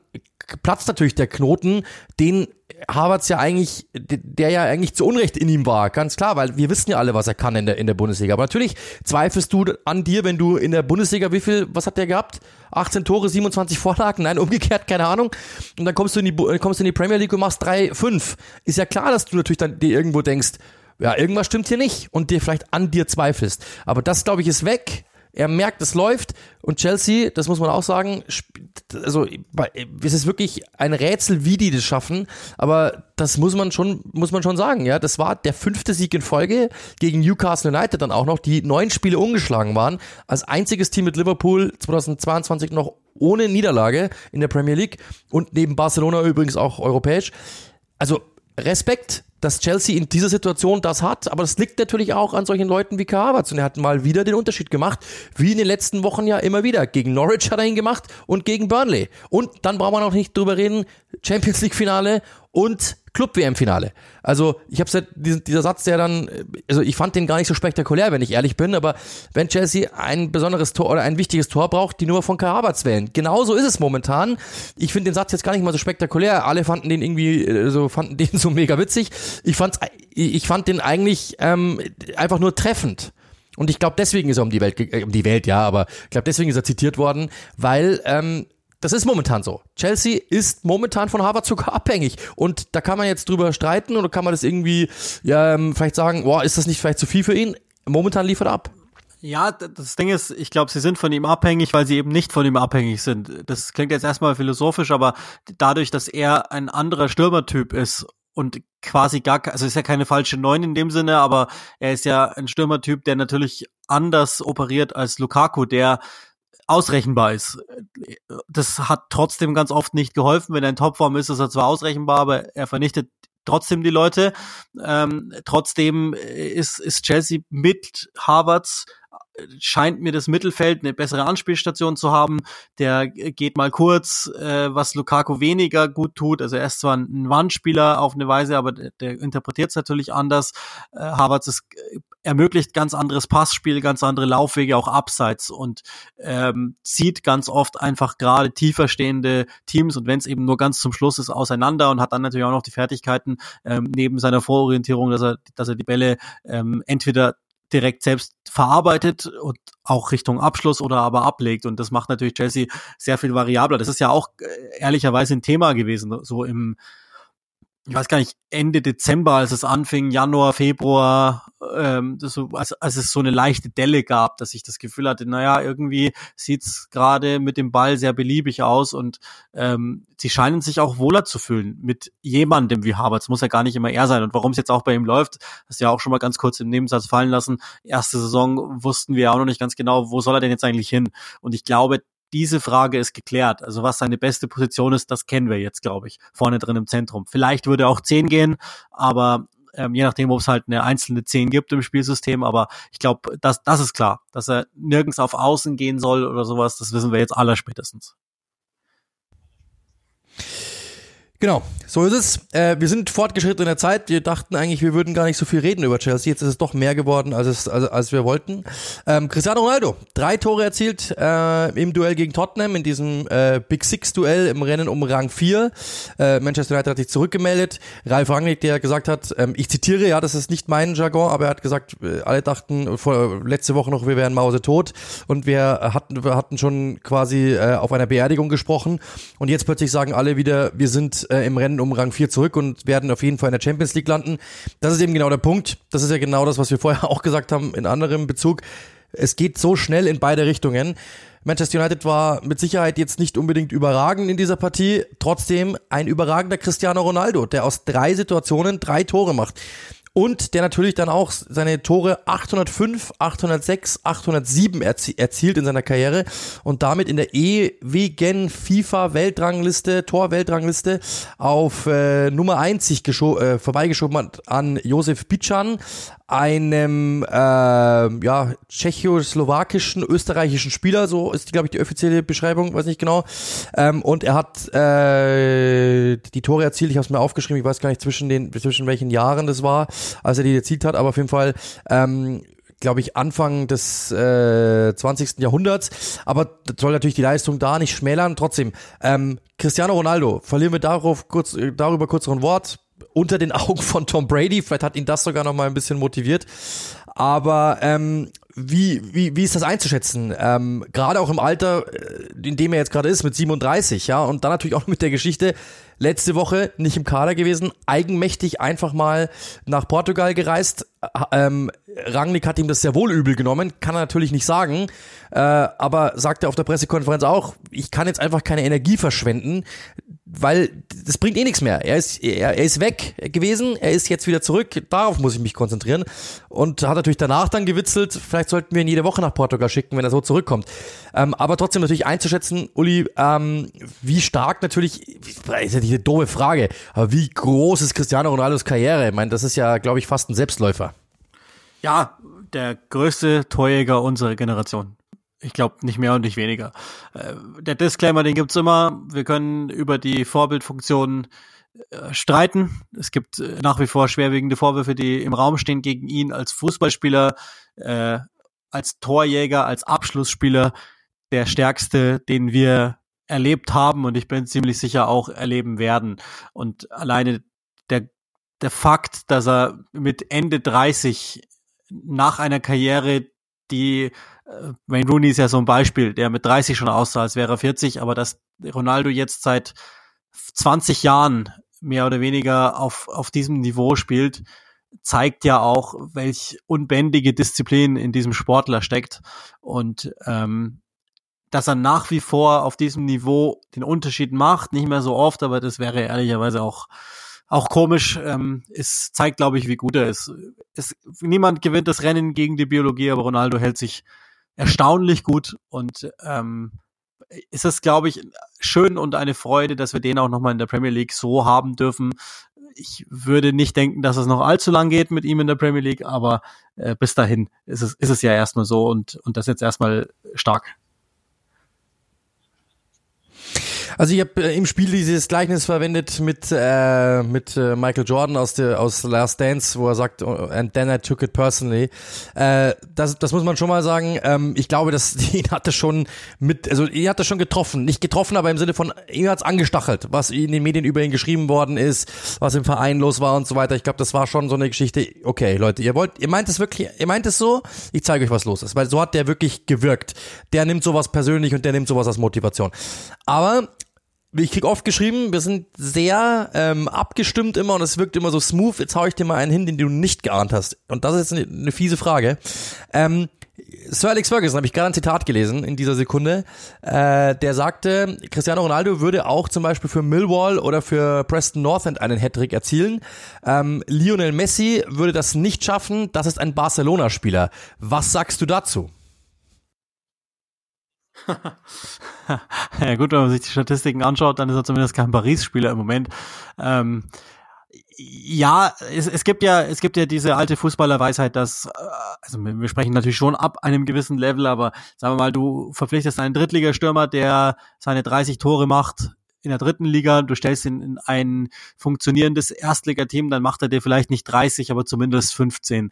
platzt natürlich der Knoten, den Harvards ja eigentlich, der ja eigentlich zu Unrecht in ihm war, ganz klar, weil wir wissen ja alle, was er kann in der, in der Bundesliga. Aber natürlich zweifelst du an dir, wenn du in der Bundesliga, wie viel, was hat der gehabt? 18 Tore, 27 Vorlagen, nein, umgekehrt, keine Ahnung. Und dann kommst du in die, kommst du in die Premier League und machst 3, 5. Ist ja klar, dass du natürlich dann dir irgendwo denkst, ja, irgendwas stimmt hier nicht und dir vielleicht an dir zweifelst. Aber das, glaube ich, ist weg er merkt, es läuft. Und Chelsea, das muss man auch sagen, also es ist wirklich ein Rätsel, wie die das schaffen, aber das muss man schon, muss man schon sagen, ja, das war der fünfte Sieg in Folge gegen Newcastle United dann auch noch, die neun Spiele ungeschlagen waren, als einziges Team mit Liverpool 2022 noch ohne Niederlage in der Premier League und neben Barcelona übrigens auch europäisch. Also Respekt, dass Chelsea in dieser Situation das hat, aber das liegt natürlich auch an solchen Leuten wie Havertz und er hat mal wieder den Unterschied gemacht, wie in den letzten Wochen ja immer wieder. Gegen Norwich hat er ihn gemacht und gegen Burnley. Und dann braucht man auch nicht drüber reden, Champions League Finale und Club-WM-Finale. Also ich habe ja, dieser Satz, der dann, also ich fand den gar nicht so spektakulär, wenn ich ehrlich bin, aber wenn Chelsea ein besonderes Tor oder ein wichtiges Tor braucht, die nur von Havertz wählen. Genauso ist es momentan. Ich finde den Satz jetzt gar nicht mal so spektakulär. Alle fanden den irgendwie, äh, so fanden den so mega witzig. Ich fand's, ich fand den eigentlich ähm, einfach nur treffend. Und ich glaube, deswegen ist er um die Welt, äh, um die Welt, ja, aber ich glaube, deswegen ist er zitiert worden, weil ähm, das ist momentan so. Chelsea ist momentan von Harvard sogar abhängig. Und da kann man jetzt drüber streiten oder kann man das irgendwie, ja, ähm, vielleicht sagen, boah, ist das nicht vielleicht zu viel für ihn? Momentan liefert er ab.
Ja, das Ding ist, ich glaube, sie sind von ihm abhängig, weil sie eben nicht von ihm abhängig sind. Das klingt jetzt erstmal philosophisch, aber dadurch, dass er ein anderer Stürmertyp ist und quasi gar, also ist ja keine falsche Neun in dem Sinne, aber er ist ja ein Stürmertyp, der natürlich anders operiert als Lukaku, der ausrechenbar ist. Das hat trotzdem ganz oft nicht geholfen. Wenn er in Topform ist, ist er zwar ausrechenbar, aber er vernichtet trotzdem die Leute. Ähm, trotzdem ist, ist Chelsea mit Harvards scheint mir das Mittelfeld eine bessere Anspielstation zu haben. Der geht mal kurz, äh, was Lukaku weniger gut tut. Also er ist zwar ein Wandspieler auf eine Weise, aber der, der interpretiert es natürlich anders. Äh, Havertz ist, ermöglicht ganz anderes Passspiel, ganz andere Laufwege, auch abseits und ähm, zieht ganz oft einfach gerade tiefer stehende Teams und wenn es eben nur ganz zum Schluss ist, auseinander und hat dann natürlich auch noch die Fertigkeiten ähm, neben seiner Vororientierung, dass er, dass er die Bälle ähm, entweder direkt selbst verarbeitet und auch Richtung Abschluss oder aber ablegt. Und das macht natürlich Chelsea sehr viel variabler. Das ist ja auch äh, ehrlicherweise ein Thema gewesen, so im ich weiß gar nicht, Ende Dezember, als es anfing, Januar, Februar, ähm, so, als, als es so eine leichte Delle gab, dass ich das Gefühl hatte, naja, irgendwie sieht's gerade mit dem Ball sehr beliebig aus und ähm, sie scheinen sich auch wohler zu fühlen mit jemandem wie Havertz. Muss ja gar nicht immer er sein. Und warum es jetzt auch bei ihm läuft, hast du ja auch schon mal ganz kurz im Nebensatz fallen lassen. Erste Saison wussten wir auch noch nicht ganz genau, wo soll er denn jetzt eigentlich hin? Und ich glaube, diese Frage ist geklärt. Also was seine beste Position ist, das kennen wir jetzt, glaube ich, vorne drin im Zentrum. Vielleicht würde auch 10 gehen, aber ähm, je nachdem, ob es halt eine einzelne 10 gibt im Spielsystem, aber ich glaube, das, das ist klar, dass er nirgends auf Außen gehen soll oder sowas, das wissen wir jetzt aller spätestens.
Genau, so ist es. Äh, wir sind fortgeschritten in der Zeit. Wir dachten eigentlich, wir würden gar nicht so viel reden über Chelsea. Jetzt ist es doch mehr geworden, als, es, als, als wir wollten. Ähm, Cristiano Ronaldo, drei Tore erzielt äh, im Duell gegen Tottenham, in diesem äh, Big Six-Duell im Rennen um Rang 4. Äh, Manchester United hat sich zurückgemeldet. Ralf Rangnick, der gesagt hat, ähm, ich zitiere, ja, das ist nicht mein Jargon, aber er hat gesagt, äh, alle dachten vor, letzte Woche noch, wir wären Mause tot. Und wir hatten, wir hatten schon quasi äh, auf einer Beerdigung gesprochen. Und jetzt plötzlich sagen alle wieder, wir sind äh, im Rennen um Rang 4 zurück und werden auf jeden Fall in der Champions League landen. Das ist eben genau der Punkt. Das ist ja genau das, was wir vorher auch gesagt haben in anderem Bezug. Es geht so schnell in beide Richtungen. Manchester United war mit Sicherheit jetzt nicht unbedingt überragend in dieser Partie. Trotzdem ein überragender Cristiano Ronaldo, der aus drei Situationen drei Tore macht und der natürlich dann auch seine Tore 805, 806, 807 erzie erzielt in seiner Karriere und damit in der ewigen FIFA-Weltrangliste, Tor-Weltrangliste auf äh, Nummer 1 sich äh, vorbeigeschoben hat an Josef Bitschan, einem äh, ja, tschechoslowakischen, österreichischen Spieler, so ist, glaube ich, die offizielle Beschreibung, weiß nicht genau. Ähm, und er hat äh, die Tore erzielt, ich habe es mir aufgeschrieben, ich weiß gar nicht zwischen den zwischen welchen Jahren das war, als er die erzielt hat, aber auf jeden Fall ähm, glaube ich, Anfang des äh, 20. Jahrhunderts. Aber das soll natürlich die Leistung da nicht schmälern. Trotzdem, ähm, Cristiano Ronaldo, verlieren wir darauf kurz, äh, darüber kurz ein Wort unter den Augen von Tom Brady. Vielleicht hat ihn das sogar noch mal ein bisschen motiviert. Aber ähm, wie, wie, wie ist das einzuschätzen? Ähm, gerade auch im Alter, äh, in dem er jetzt gerade ist, mit 37, ja, und dann natürlich auch mit der Geschichte, letzte Woche nicht im Kader gewesen, eigenmächtig einfach mal nach Portugal gereist. Ähm, Rangnick hat ihm das sehr wohl übel genommen, kann er natürlich nicht sagen, äh, aber sagte auf der Pressekonferenz auch, ich kann jetzt einfach keine Energie verschwenden, weil das bringt eh nichts mehr. Er ist, er, er ist weg gewesen, er ist jetzt wieder zurück, darauf muss ich mich konzentrieren. Und hat natürlich danach dann gewitzelt, vielleicht sollten wir ihn jede Woche nach Portugal schicken, wenn er so zurückkommt. Ähm, aber trotzdem natürlich einzuschätzen, Uli, ähm, wie stark natürlich, ist ja eine doofe Frage, aber wie groß ist Cristiano Ronaldos Karriere? Ich meine, das ist ja, glaube ich, fast ein Selbstläufer.
Ja, der größte Torjäger unserer Generation. Ich glaube nicht mehr und nicht weniger. Äh, der Disclaimer, den gibt's immer. Wir können über die Vorbildfunktion äh, streiten. Es gibt äh, nach wie vor schwerwiegende Vorwürfe, die im Raum stehen gegen ihn als Fußballspieler, als Torjäger, als Abschlussspieler, der stärkste, den wir erlebt haben und ich bin ziemlich sicher auch erleben werden. Und alleine der, der Fakt, dass er mit Ende 30 nach einer Karriere, die äh, Wayne Rooney ist ja so ein Beispiel, der mit 30 schon aussah, als wäre er 40, aber dass Ronaldo jetzt seit 20 Jahren mehr oder weniger auf, auf diesem Niveau spielt, zeigt ja auch, welch unbändige Disziplin in diesem Sportler steckt und ähm, dass er nach wie vor auf diesem Niveau den Unterschied macht, nicht mehr so oft, aber das wäre ehrlicherweise auch auch komisch. Ähm, es zeigt, glaube ich, wie gut er ist. Es, niemand gewinnt das Rennen gegen die Biologie, aber Ronaldo hält sich erstaunlich gut und ähm, ist es, glaube ich, schön und eine Freude, dass wir den auch nochmal in der Premier League so haben dürfen. Ich würde nicht denken, dass es noch allzu lang geht mit ihm in der Premier League, aber äh, bis dahin ist es, ist es ja erstmal so und, und das jetzt erstmal stark.
Also ich habe äh, im Spiel dieses Gleichnis verwendet mit äh, mit äh, Michael Jordan aus der aus Last Dance, wo er sagt, oh, and then I took it personally. Äh, das das muss man schon mal sagen. Ähm, ich glaube, dass ihn hatte schon mit, also ihn hat er schon getroffen, nicht getroffen, aber im Sinne von ihn hat's angestachelt, was in den Medien über ihn geschrieben worden ist, was im Verein los war und so weiter. Ich glaube, das war schon so eine Geschichte. Okay, Leute, ihr wollt, ihr meint es wirklich, ihr meint es so. Ich zeige euch, was los ist, weil so hat der wirklich gewirkt. Der nimmt sowas persönlich und der nimmt sowas als Motivation. Aber ich krieg oft geschrieben, wir sind sehr ähm, abgestimmt immer und es wirkt immer so smooth. Jetzt hau ich dir mal einen hin, den du nicht geahnt hast. Und das ist eine, eine fiese Frage. Ähm, Sir Alex Ferguson habe ich gerade ein Zitat gelesen in dieser Sekunde. Äh, der sagte, Cristiano Ronaldo würde auch zum Beispiel für Millwall oder für Preston North End einen Hattrick erzielen. Ähm, Lionel Messi würde das nicht schaffen. Das ist ein Barcelona-Spieler. Was sagst du dazu?
ja gut, wenn man sich die Statistiken anschaut, dann ist er zumindest kein Paris-Spieler im Moment. Ähm, ja, es, es gibt ja, es gibt ja diese alte Fußballerweisheit, dass, äh, also wir sprechen natürlich schon ab einem gewissen Level, aber sagen wir mal, du verpflichtest einen Drittligastürmer, der seine 30 Tore macht in der dritten Liga, du stellst ihn in ein funktionierendes Erstligateam, dann macht er dir vielleicht nicht 30, aber zumindest 15.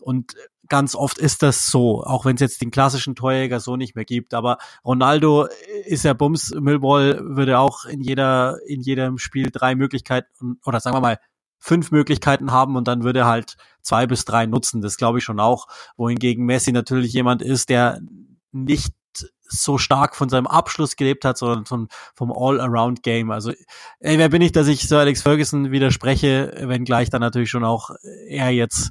Und ganz oft ist das so, auch wenn es jetzt den klassischen Torjäger so nicht mehr gibt. Aber Ronaldo ist ja Bums, Millwall würde auch in jeder, in jedem Spiel drei Möglichkeiten oder sagen wir mal fünf Möglichkeiten haben und dann würde er halt zwei bis drei nutzen. Das glaube ich schon auch. Wohingegen Messi natürlich jemand ist, der nicht so stark von seinem Abschluss gelebt hat, sondern von, vom All-Around-Game. Also, ey, wer bin ich, dass ich Sir Alex Ferguson widerspreche, wenn gleich dann natürlich schon auch er jetzt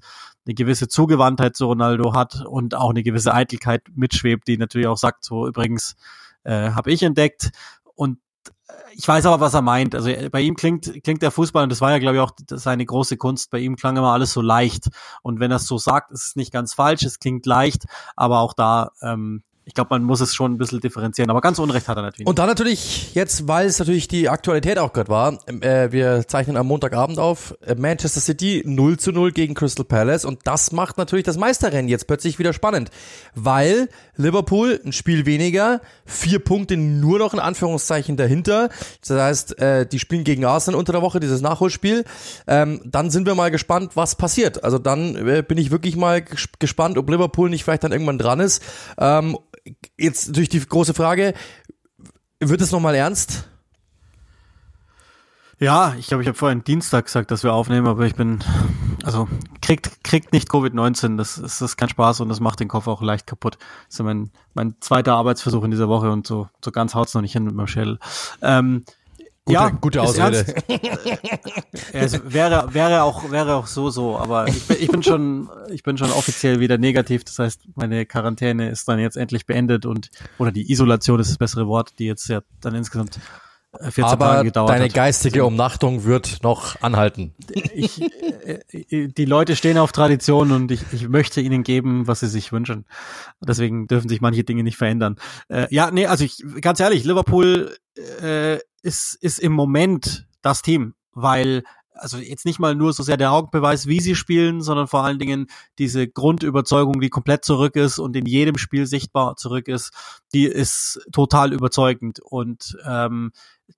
eine gewisse Zugewandtheit zu Ronaldo hat und auch eine gewisse Eitelkeit mitschwebt, die natürlich auch sagt, so übrigens äh, habe ich entdeckt und äh, ich weiß aber, was er meint. Also äh, bei ihm klingt, klingt der Fußball, und das war ja, glaube ich, auch seine große Kunst, bei ihm klang immer alles so leicht. Und wenn er es so sagt, ist es nicht ganz falsch, es klingt leicht, aber auch da ähm, ich glaube, man muss es schon ein bisschen differenzieren, aber ganz Unrecht hat er natürlich.
Und dann natürlich jetzt, weil es natürlich die Aktualität auch gerade war, äh, wir zeichnen am Montagabend auf, äh, Manchester City 0 zu 0 gegen Crystal Palace und das macht natürlich das Meisterrennen jetzt plötzlich wieder spannend, weil Liverpool ein Spiel weniger, vier Punkte nur noch in Anführungszeichen dahinter, das heißt, äh, die spielen gegen Arsenal unter der Woche, dieses Nachholspiel, ähm, dann sind wir mal gespannt, was passiert. Also dann äh, bin ich wirklich mal gespannt, ob Liverpool nicht vielleicht dann irgendwann dran ist ähm, jetzt natürlich die große Frage, wird es nochmal ernst?
Ja, ich glaube, ich habe vorhin Dienstag gesagt, dass wir aufnehmen, aber ich bin, also kriegt kriegt nicht Covid-19, das, das ist kein Spaß und das macht den Kopf auch leicht kaputt. Das ist mein, mein zweiter Arbeitsversuch in dieser Woche und so, so ganz haut's noch nicht hin mit meinem Schädel. Ähm,
Gute, ja, gute Ausrede.
ja, es wäre, wäre auch, wäre auch so, so, aber ich bin, ich bin schon, ich bin schon offiziell wieder negativ. Das heißt, meine Quarantäne ist dann jetzt endlich beendet und, oder die Isolation ist das bessere Wort, die jetzt ja dann insgesamt
14 aber Tage gedauert deine hat. geistige Umnachtung wird noch anhalten.
Ich, äh, die Leute stehen auf Tradition und ich, ich möchte ihnen geben, was sie sich wünschen. Deswegen dürfen sich manche Dinge nicht verändern. Äh, ja, nee, also ich, ganz ehrlich, Liverpool äh, ist, ist im Moment das Team, weil also jetzt nicht mal nur so sehr der Augenbeweis, wie sie spielen, sondern vor allen Dingen diese Grundüberzeugung, die komplett zurück ist und in jedem Spiel sichtbar zurück ist, die ist total überzeugend. Und ähm,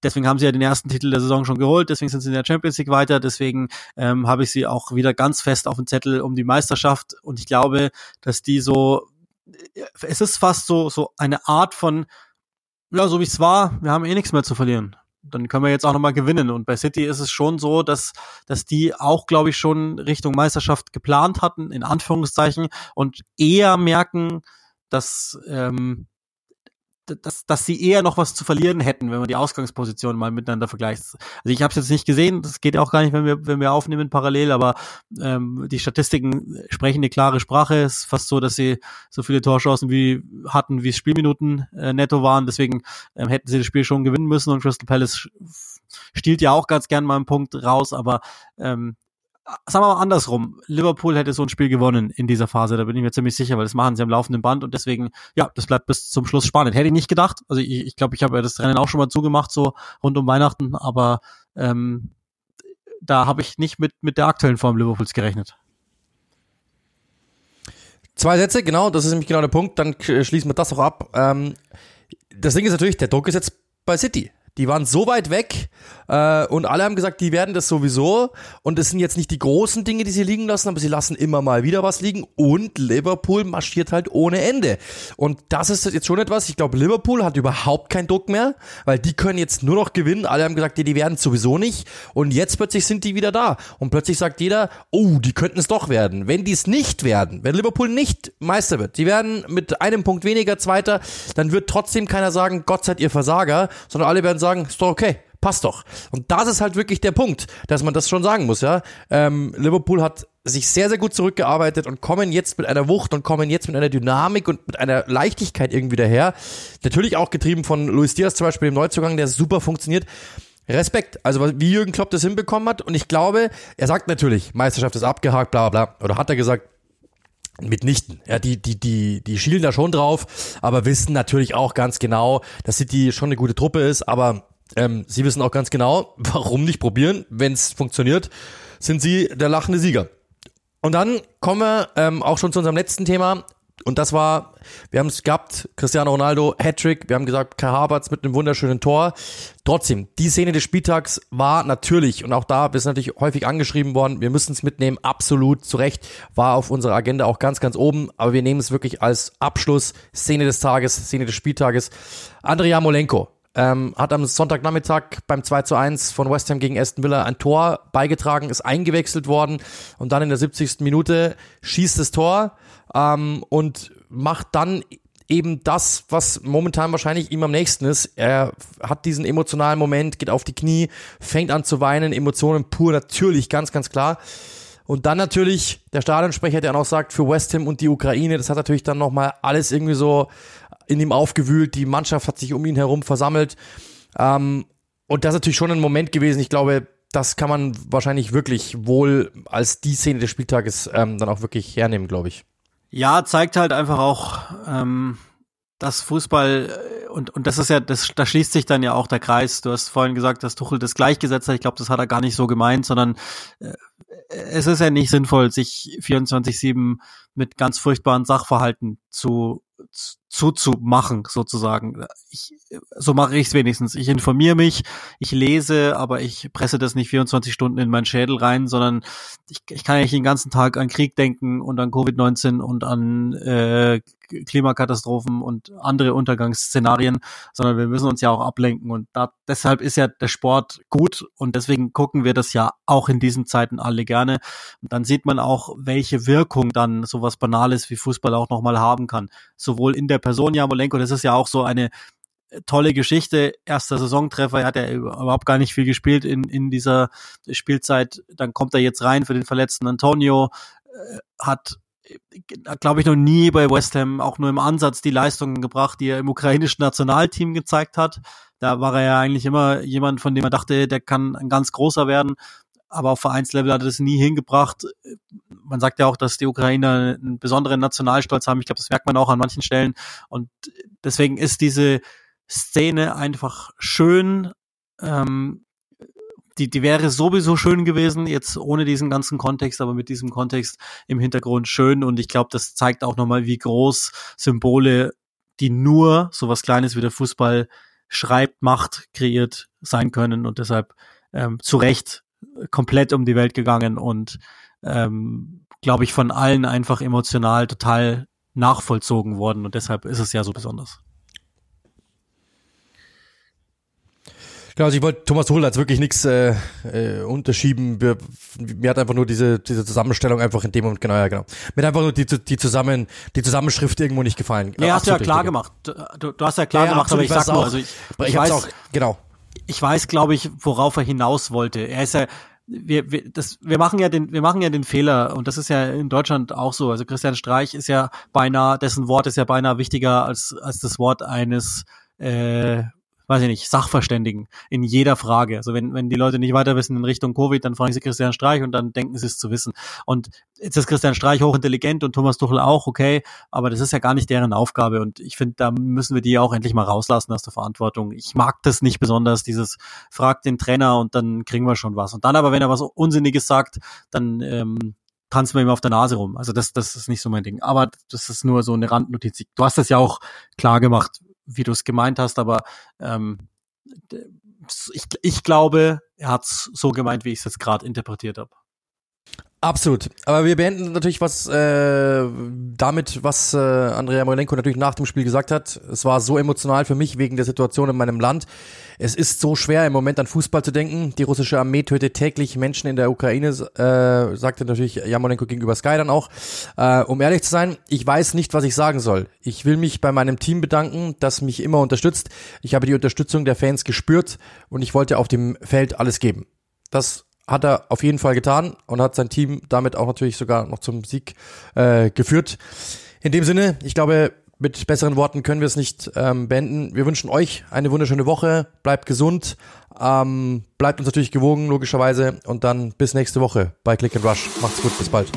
deswegen haben sie ja den ersten Titel der Saison schon geholt, deswegen sind sie in der Champions League weiter, deswegen ähm, habe ich sie auch wieder ganz fest auf dem Zettel um die Meisterschaft. Und ich glaube, dass die so, es ist fast so, so eine Art von ja, so wie es war, wir haben eh nichts mehr zu verlieren. Dann können wir jetzt auch nochmal gewinnen. Und bei City ist es schon so, dass, dass die auch, glaube ich, schon Richtung Meisterschaft geplant hatten, in Anführungszeichen, und eher merken, dass ähm, dass, dass sie eher noch was zu verlieren hätten, wenn man die Ausgangspositionen mal miteinander vergleicht. Also ich habe es jetzt nicht gesehen, das geht auch gar nicht, wenn wir, wenn wir aufnehmen parallel, aber ähm, die Statistiken sprechen eine klare Sprache. Es ist fast so, dass sie so viele Torchancen wie hatten, wie Spielminuten äh, netto waren. Deswegen ähm, hätten sie das Spiel schon gewinnen müssen und Crystal Palace stiehlt ja auch ganz gern mal einen Punkt raus, aber ähm, sagen wir mal andersrum, Liverpool hätte so ein Spiel gewonnen in dieser Phase, da bin ich mir ziemlich sicher, weil das machen sie am laufenden Band und deswegen, ja, das bleibt bis zum Schluss spannend. Hätte ich nicht gedacht, also ich, ich glaube, ich habe ja das Rennen auch schon mal zugemacht, so rund um Weihnachten, aber ähm, da habe ich nicht mit, mit der aktuellen Form Liverpools gerechnet.
Zwei Sätze, genau, das ist nämlich genau der Punkt, dann schließen wir das auch ab. Ähm, das Ding ist natürlich, der Druck ist jetzt bei City. Die waren so weit weg äh, und alle haben gesagt, die werden das sowieso. Und es sind jetzt nicht die großen Dinge, die sie liegen lassen, aber sie lassen immer mal wieder was liegen. Und Liverpool marschiert halt ohne Ende. Und das ist jetzt schon etwas. Ich glaube, Liverpool hat überhaupt keinen Druck mehr, weil die können jetzt nur noch gewinnen. Alle haben gesagt, die, die werden sowieso nicht. Und jetzt plötzlich sind die wieder da. Und plötzlich sagt jeder, oh, die könnten es doch werden. Wenn die es nicht werden, wenn Liverpool nicht Meister wird, die werden mit einem Punkt weniger Zweiter, dann wird trotzdem keiner sagen, Gott seid ihr Versager, sondern alle werden sagen, ist doch okay passt doch. Und das ist halt wirklich der Punkt, dass man das schon sagen muss, ja. Ähm, Liverpool hat sich sehr, sehr gut zurückgearbeitet und kommen jetzt mit einer Wucht und kommen jetzt mit einer Dynamik und mit einer Leichtigkeit irgendwie daher. Natürlich auch getrieben von Luis Diaz zum Beispiel im Neuzugang, der super funktioniert. Respekt, also wie Jürgen Klopp das hinbekommen hat. Und ich glaube, er sagt natürlich, Meisterschaft ist abgehakt, bla bla bla. Oder hat er gesagt, mitnichten. Ja, die, die, die, die schielen da schon drauf, aber wissen natürlich auch ganz genau, dass City schon eine gute Truppe ist, aber ähm, sie wissen auch ganz genau, warum nicht probieren, wenn es funktioniert, sind sie der lachende Sieger. Und dann kommen wir ähm, auch schon zu unserem letzten Thema. Und das war, wir haben es gehabt, Cristiano Ronaldo, Hattrick, wir haben gesagt, Kai Havertz mit einem wunderschönen Tor. Trotzdem, die Szene des Spieltags war natürlich, und auch da ist natürlich häufig angeschrieben worden, wir müssen es mitnehmen, absolut zu Recht, war auf unserer Agenda auch ganz, ganz oben, aber wir nehmen es wirklich als Abschluss, Szene des Tages, Szene des Spieltages. Andrea Molenko, ähm, hat am Sonntagnachmittag beim 2 zu 1 von West Ham gegen Aston Villa ein Tor beigetragen, ist eingewechselt worden und dann in der 70. Minute schießt das Tor ähm, und macht dann eben das, was momentan wahrscheinlich ihm am nächsten ist. Er hat diesen emotionalen Moment, geht auf die Knie, fängt an zu weinen, Emotionen pur, natürlich, ganz, ganz klar. Und dann natürlich der Stadionsprecher, der auch sagt, für West Ham und die Ukraine, das hat natürlich dann nochmal alles irgendwie so in ihm aufgewühlt, die Mannschaft hat sich um ihn herum versammelt. Ähm, und das ist natürlich schon ein Moment gewesen. Ich glaube, das kann man wahrscheinlich wirklich wohl als die Szene des Spieltages ähm, dann auch wirklich hernehmen, glaube ich.
Ja, zeigt halt einfach auch, ähm, dass Fußball äh, und und das ist ja, das da schließt sich dann ja auch der Kreis. Du hast vorhin gesagt, dass Tuchel das gleichgesetzt hat. Ich glaube, das hat er gar nicht so gemeint, sondern äh, es ist ja nicht sinnvoll, sich 24/7 mit ganz furchtbaren Sachverhalten zu zuzumachen, sozusagen. Ich, so mache ich es wenigstens. Ich informiere mich, ich lese, aber ich presse das nicht 24 Stunden in meinen Schädel rein, sondern ich, ich kann eigentlich den ganzen Tag an Krieg denken und an Covid-19 und an äh, Klimakatastrophen und andere Untergangsszenarien, sondern wir müssen uns ja auch ablenken und da, deshalb ist ja der Sport gut und deswegen gucken wir das ja auch in diesen Zeiten alle gerne und dann sieht man auch, welche Wirkung dann sowas Banales wie Fußball auch nochmal haben kann. Sowohl in der Person Jamolenko, das ist ja auch so eine tolle Geschichte, erster Saisontreffer, er hat ja überhaupt gar nicht viel gespielt in, in dieser Spielzeit, dann kommt er jetzt rein für den verletzten Antonio, äh, hat glaube ich, noch nie bei West Ham auch nur im Ansatz die Leistungen gebracht, die er im ukrainischen Nationalteam gezeigt hat. Da war er ja eigentlich immer jemand, von dem man dachte, der kann ein ganz großer werden. Aber auf Vereinslevel hat er das nie hingebracht. Man sagt ja auch, dass die Ukrainer einen besonderen Nationalstolz haben. Ich glaube, das merkt man auch an manchen Stellen. Und deswegen ist diese Szene einfach schön. Ähm, die, die wäre sowieso schön gewesen, jetzt ohne diesen ganzen Kontext, aber mit diesem Kontext im Hintergrund schön. Und ich glaube, das zeigt auch nochmal, wie groß Symbole, die nur sowas Kleines wie der Fußball schreibt, macht, kreiert sein können. Und deshalb ähm, zu Recht komplett um die Welt gegangen und ähm, glaube ich von allen einfach emotional total nachvollzogen worden. Und deshalb ist es ja so besonders.
Genau, also ich wollte Thomas Tuchel als wirklich nichts äh, äh, unterschieben. Mir, mir hat einfach nur diese, diese Zusammenstellung einfach in dem Moment, genau, ja, genau. Mir hat einfach nur die, die, zusammen, die Zusammenschrift irgendwo nicht gefallen.
Nee, hast du ja klar richtig. gemacht. Du, du hast ja klar ja, gemacht, aber ich sag nur, also ich, ich, ich weiß, auch,
genau.
Ich weiß, glaube ich, worauf er hinaus wollte. Er ist ja, wir, wir, das, wir machen ja den, wir machen ja den Fehler und das ist ja in Deutschland auch so. Also Christian Streich ist ja beinahe, dessen Wort ist ja beinahe wichtiger als als das Wort eines äh, weiß ich nicht, Sachverständigen in jeder Frage. Also wenn, wenn die Leute nicht weiter wissen in Richtung Covid, dann fragen sie Christian Streich und dann denken sie es zu wissen. Und jetzt ist Christian Streich hochintelligent und Thomas Tuchel auch, okay, aber das ist ja gar nicht deren Aufgabe und ich finde, da müssen wir die auch endlich mal rauslassen aus der Verantwortung. Ich mag das nicht besonders, dieses fragt den Trainer und dann kriegen wir schon was. Und dann aber, wenn er was Unsinniges sagt, dann ähm, tanzen wir ihm auf der Nase rum. Also das, das ist nicht so mein Ding. Aber das ist nur so eine Randnotiz. Du hast das ja auch klar gemacht, wie du es gemeint hast, aber ähm, ich, ich glaube, er hat es so gemeint, wie ich es jetzt gerade interpretiert habe.
Absolut. Aber wir beenden natürlich was äh, damit, was äh, Andrea Molenko natürlich nach dem Spiel gesagt hat. Es war so emotional für mich wegen der Situation in meinem Land. Es ist so schwer im Moment an Fußball zu denken. Die russische Armee tötet täglich Menschen in der Ukraine, äh, sagte natürlich Jamolenko gegenüber Sky dann auch. Äh, um ehrlich zu sein, ich weiß nicht, was ich sagen soll. Ich will mich bei meinem Team bedanken, das mich immer unterstützt. Ich habe die Unterstützung der Fans gespürt und ich wollte auf dem Feld alles geben. Das hat er auf jeden Fall getan und hat sein Team damit auch natürlich sogar noch zum Sieg äh, geführt. In dem Sinne, ich glaube, mit besseren Worten können wir es nicht ähm, beenden. Wir wünschen euch eine wunderschöne Woche. Bleibt gesund. Ähm, bleibt uns natürlich gewogen, logischerweise. Und dann bis nächste Woche bei Click and Rush. Macht's gut. Bis bald.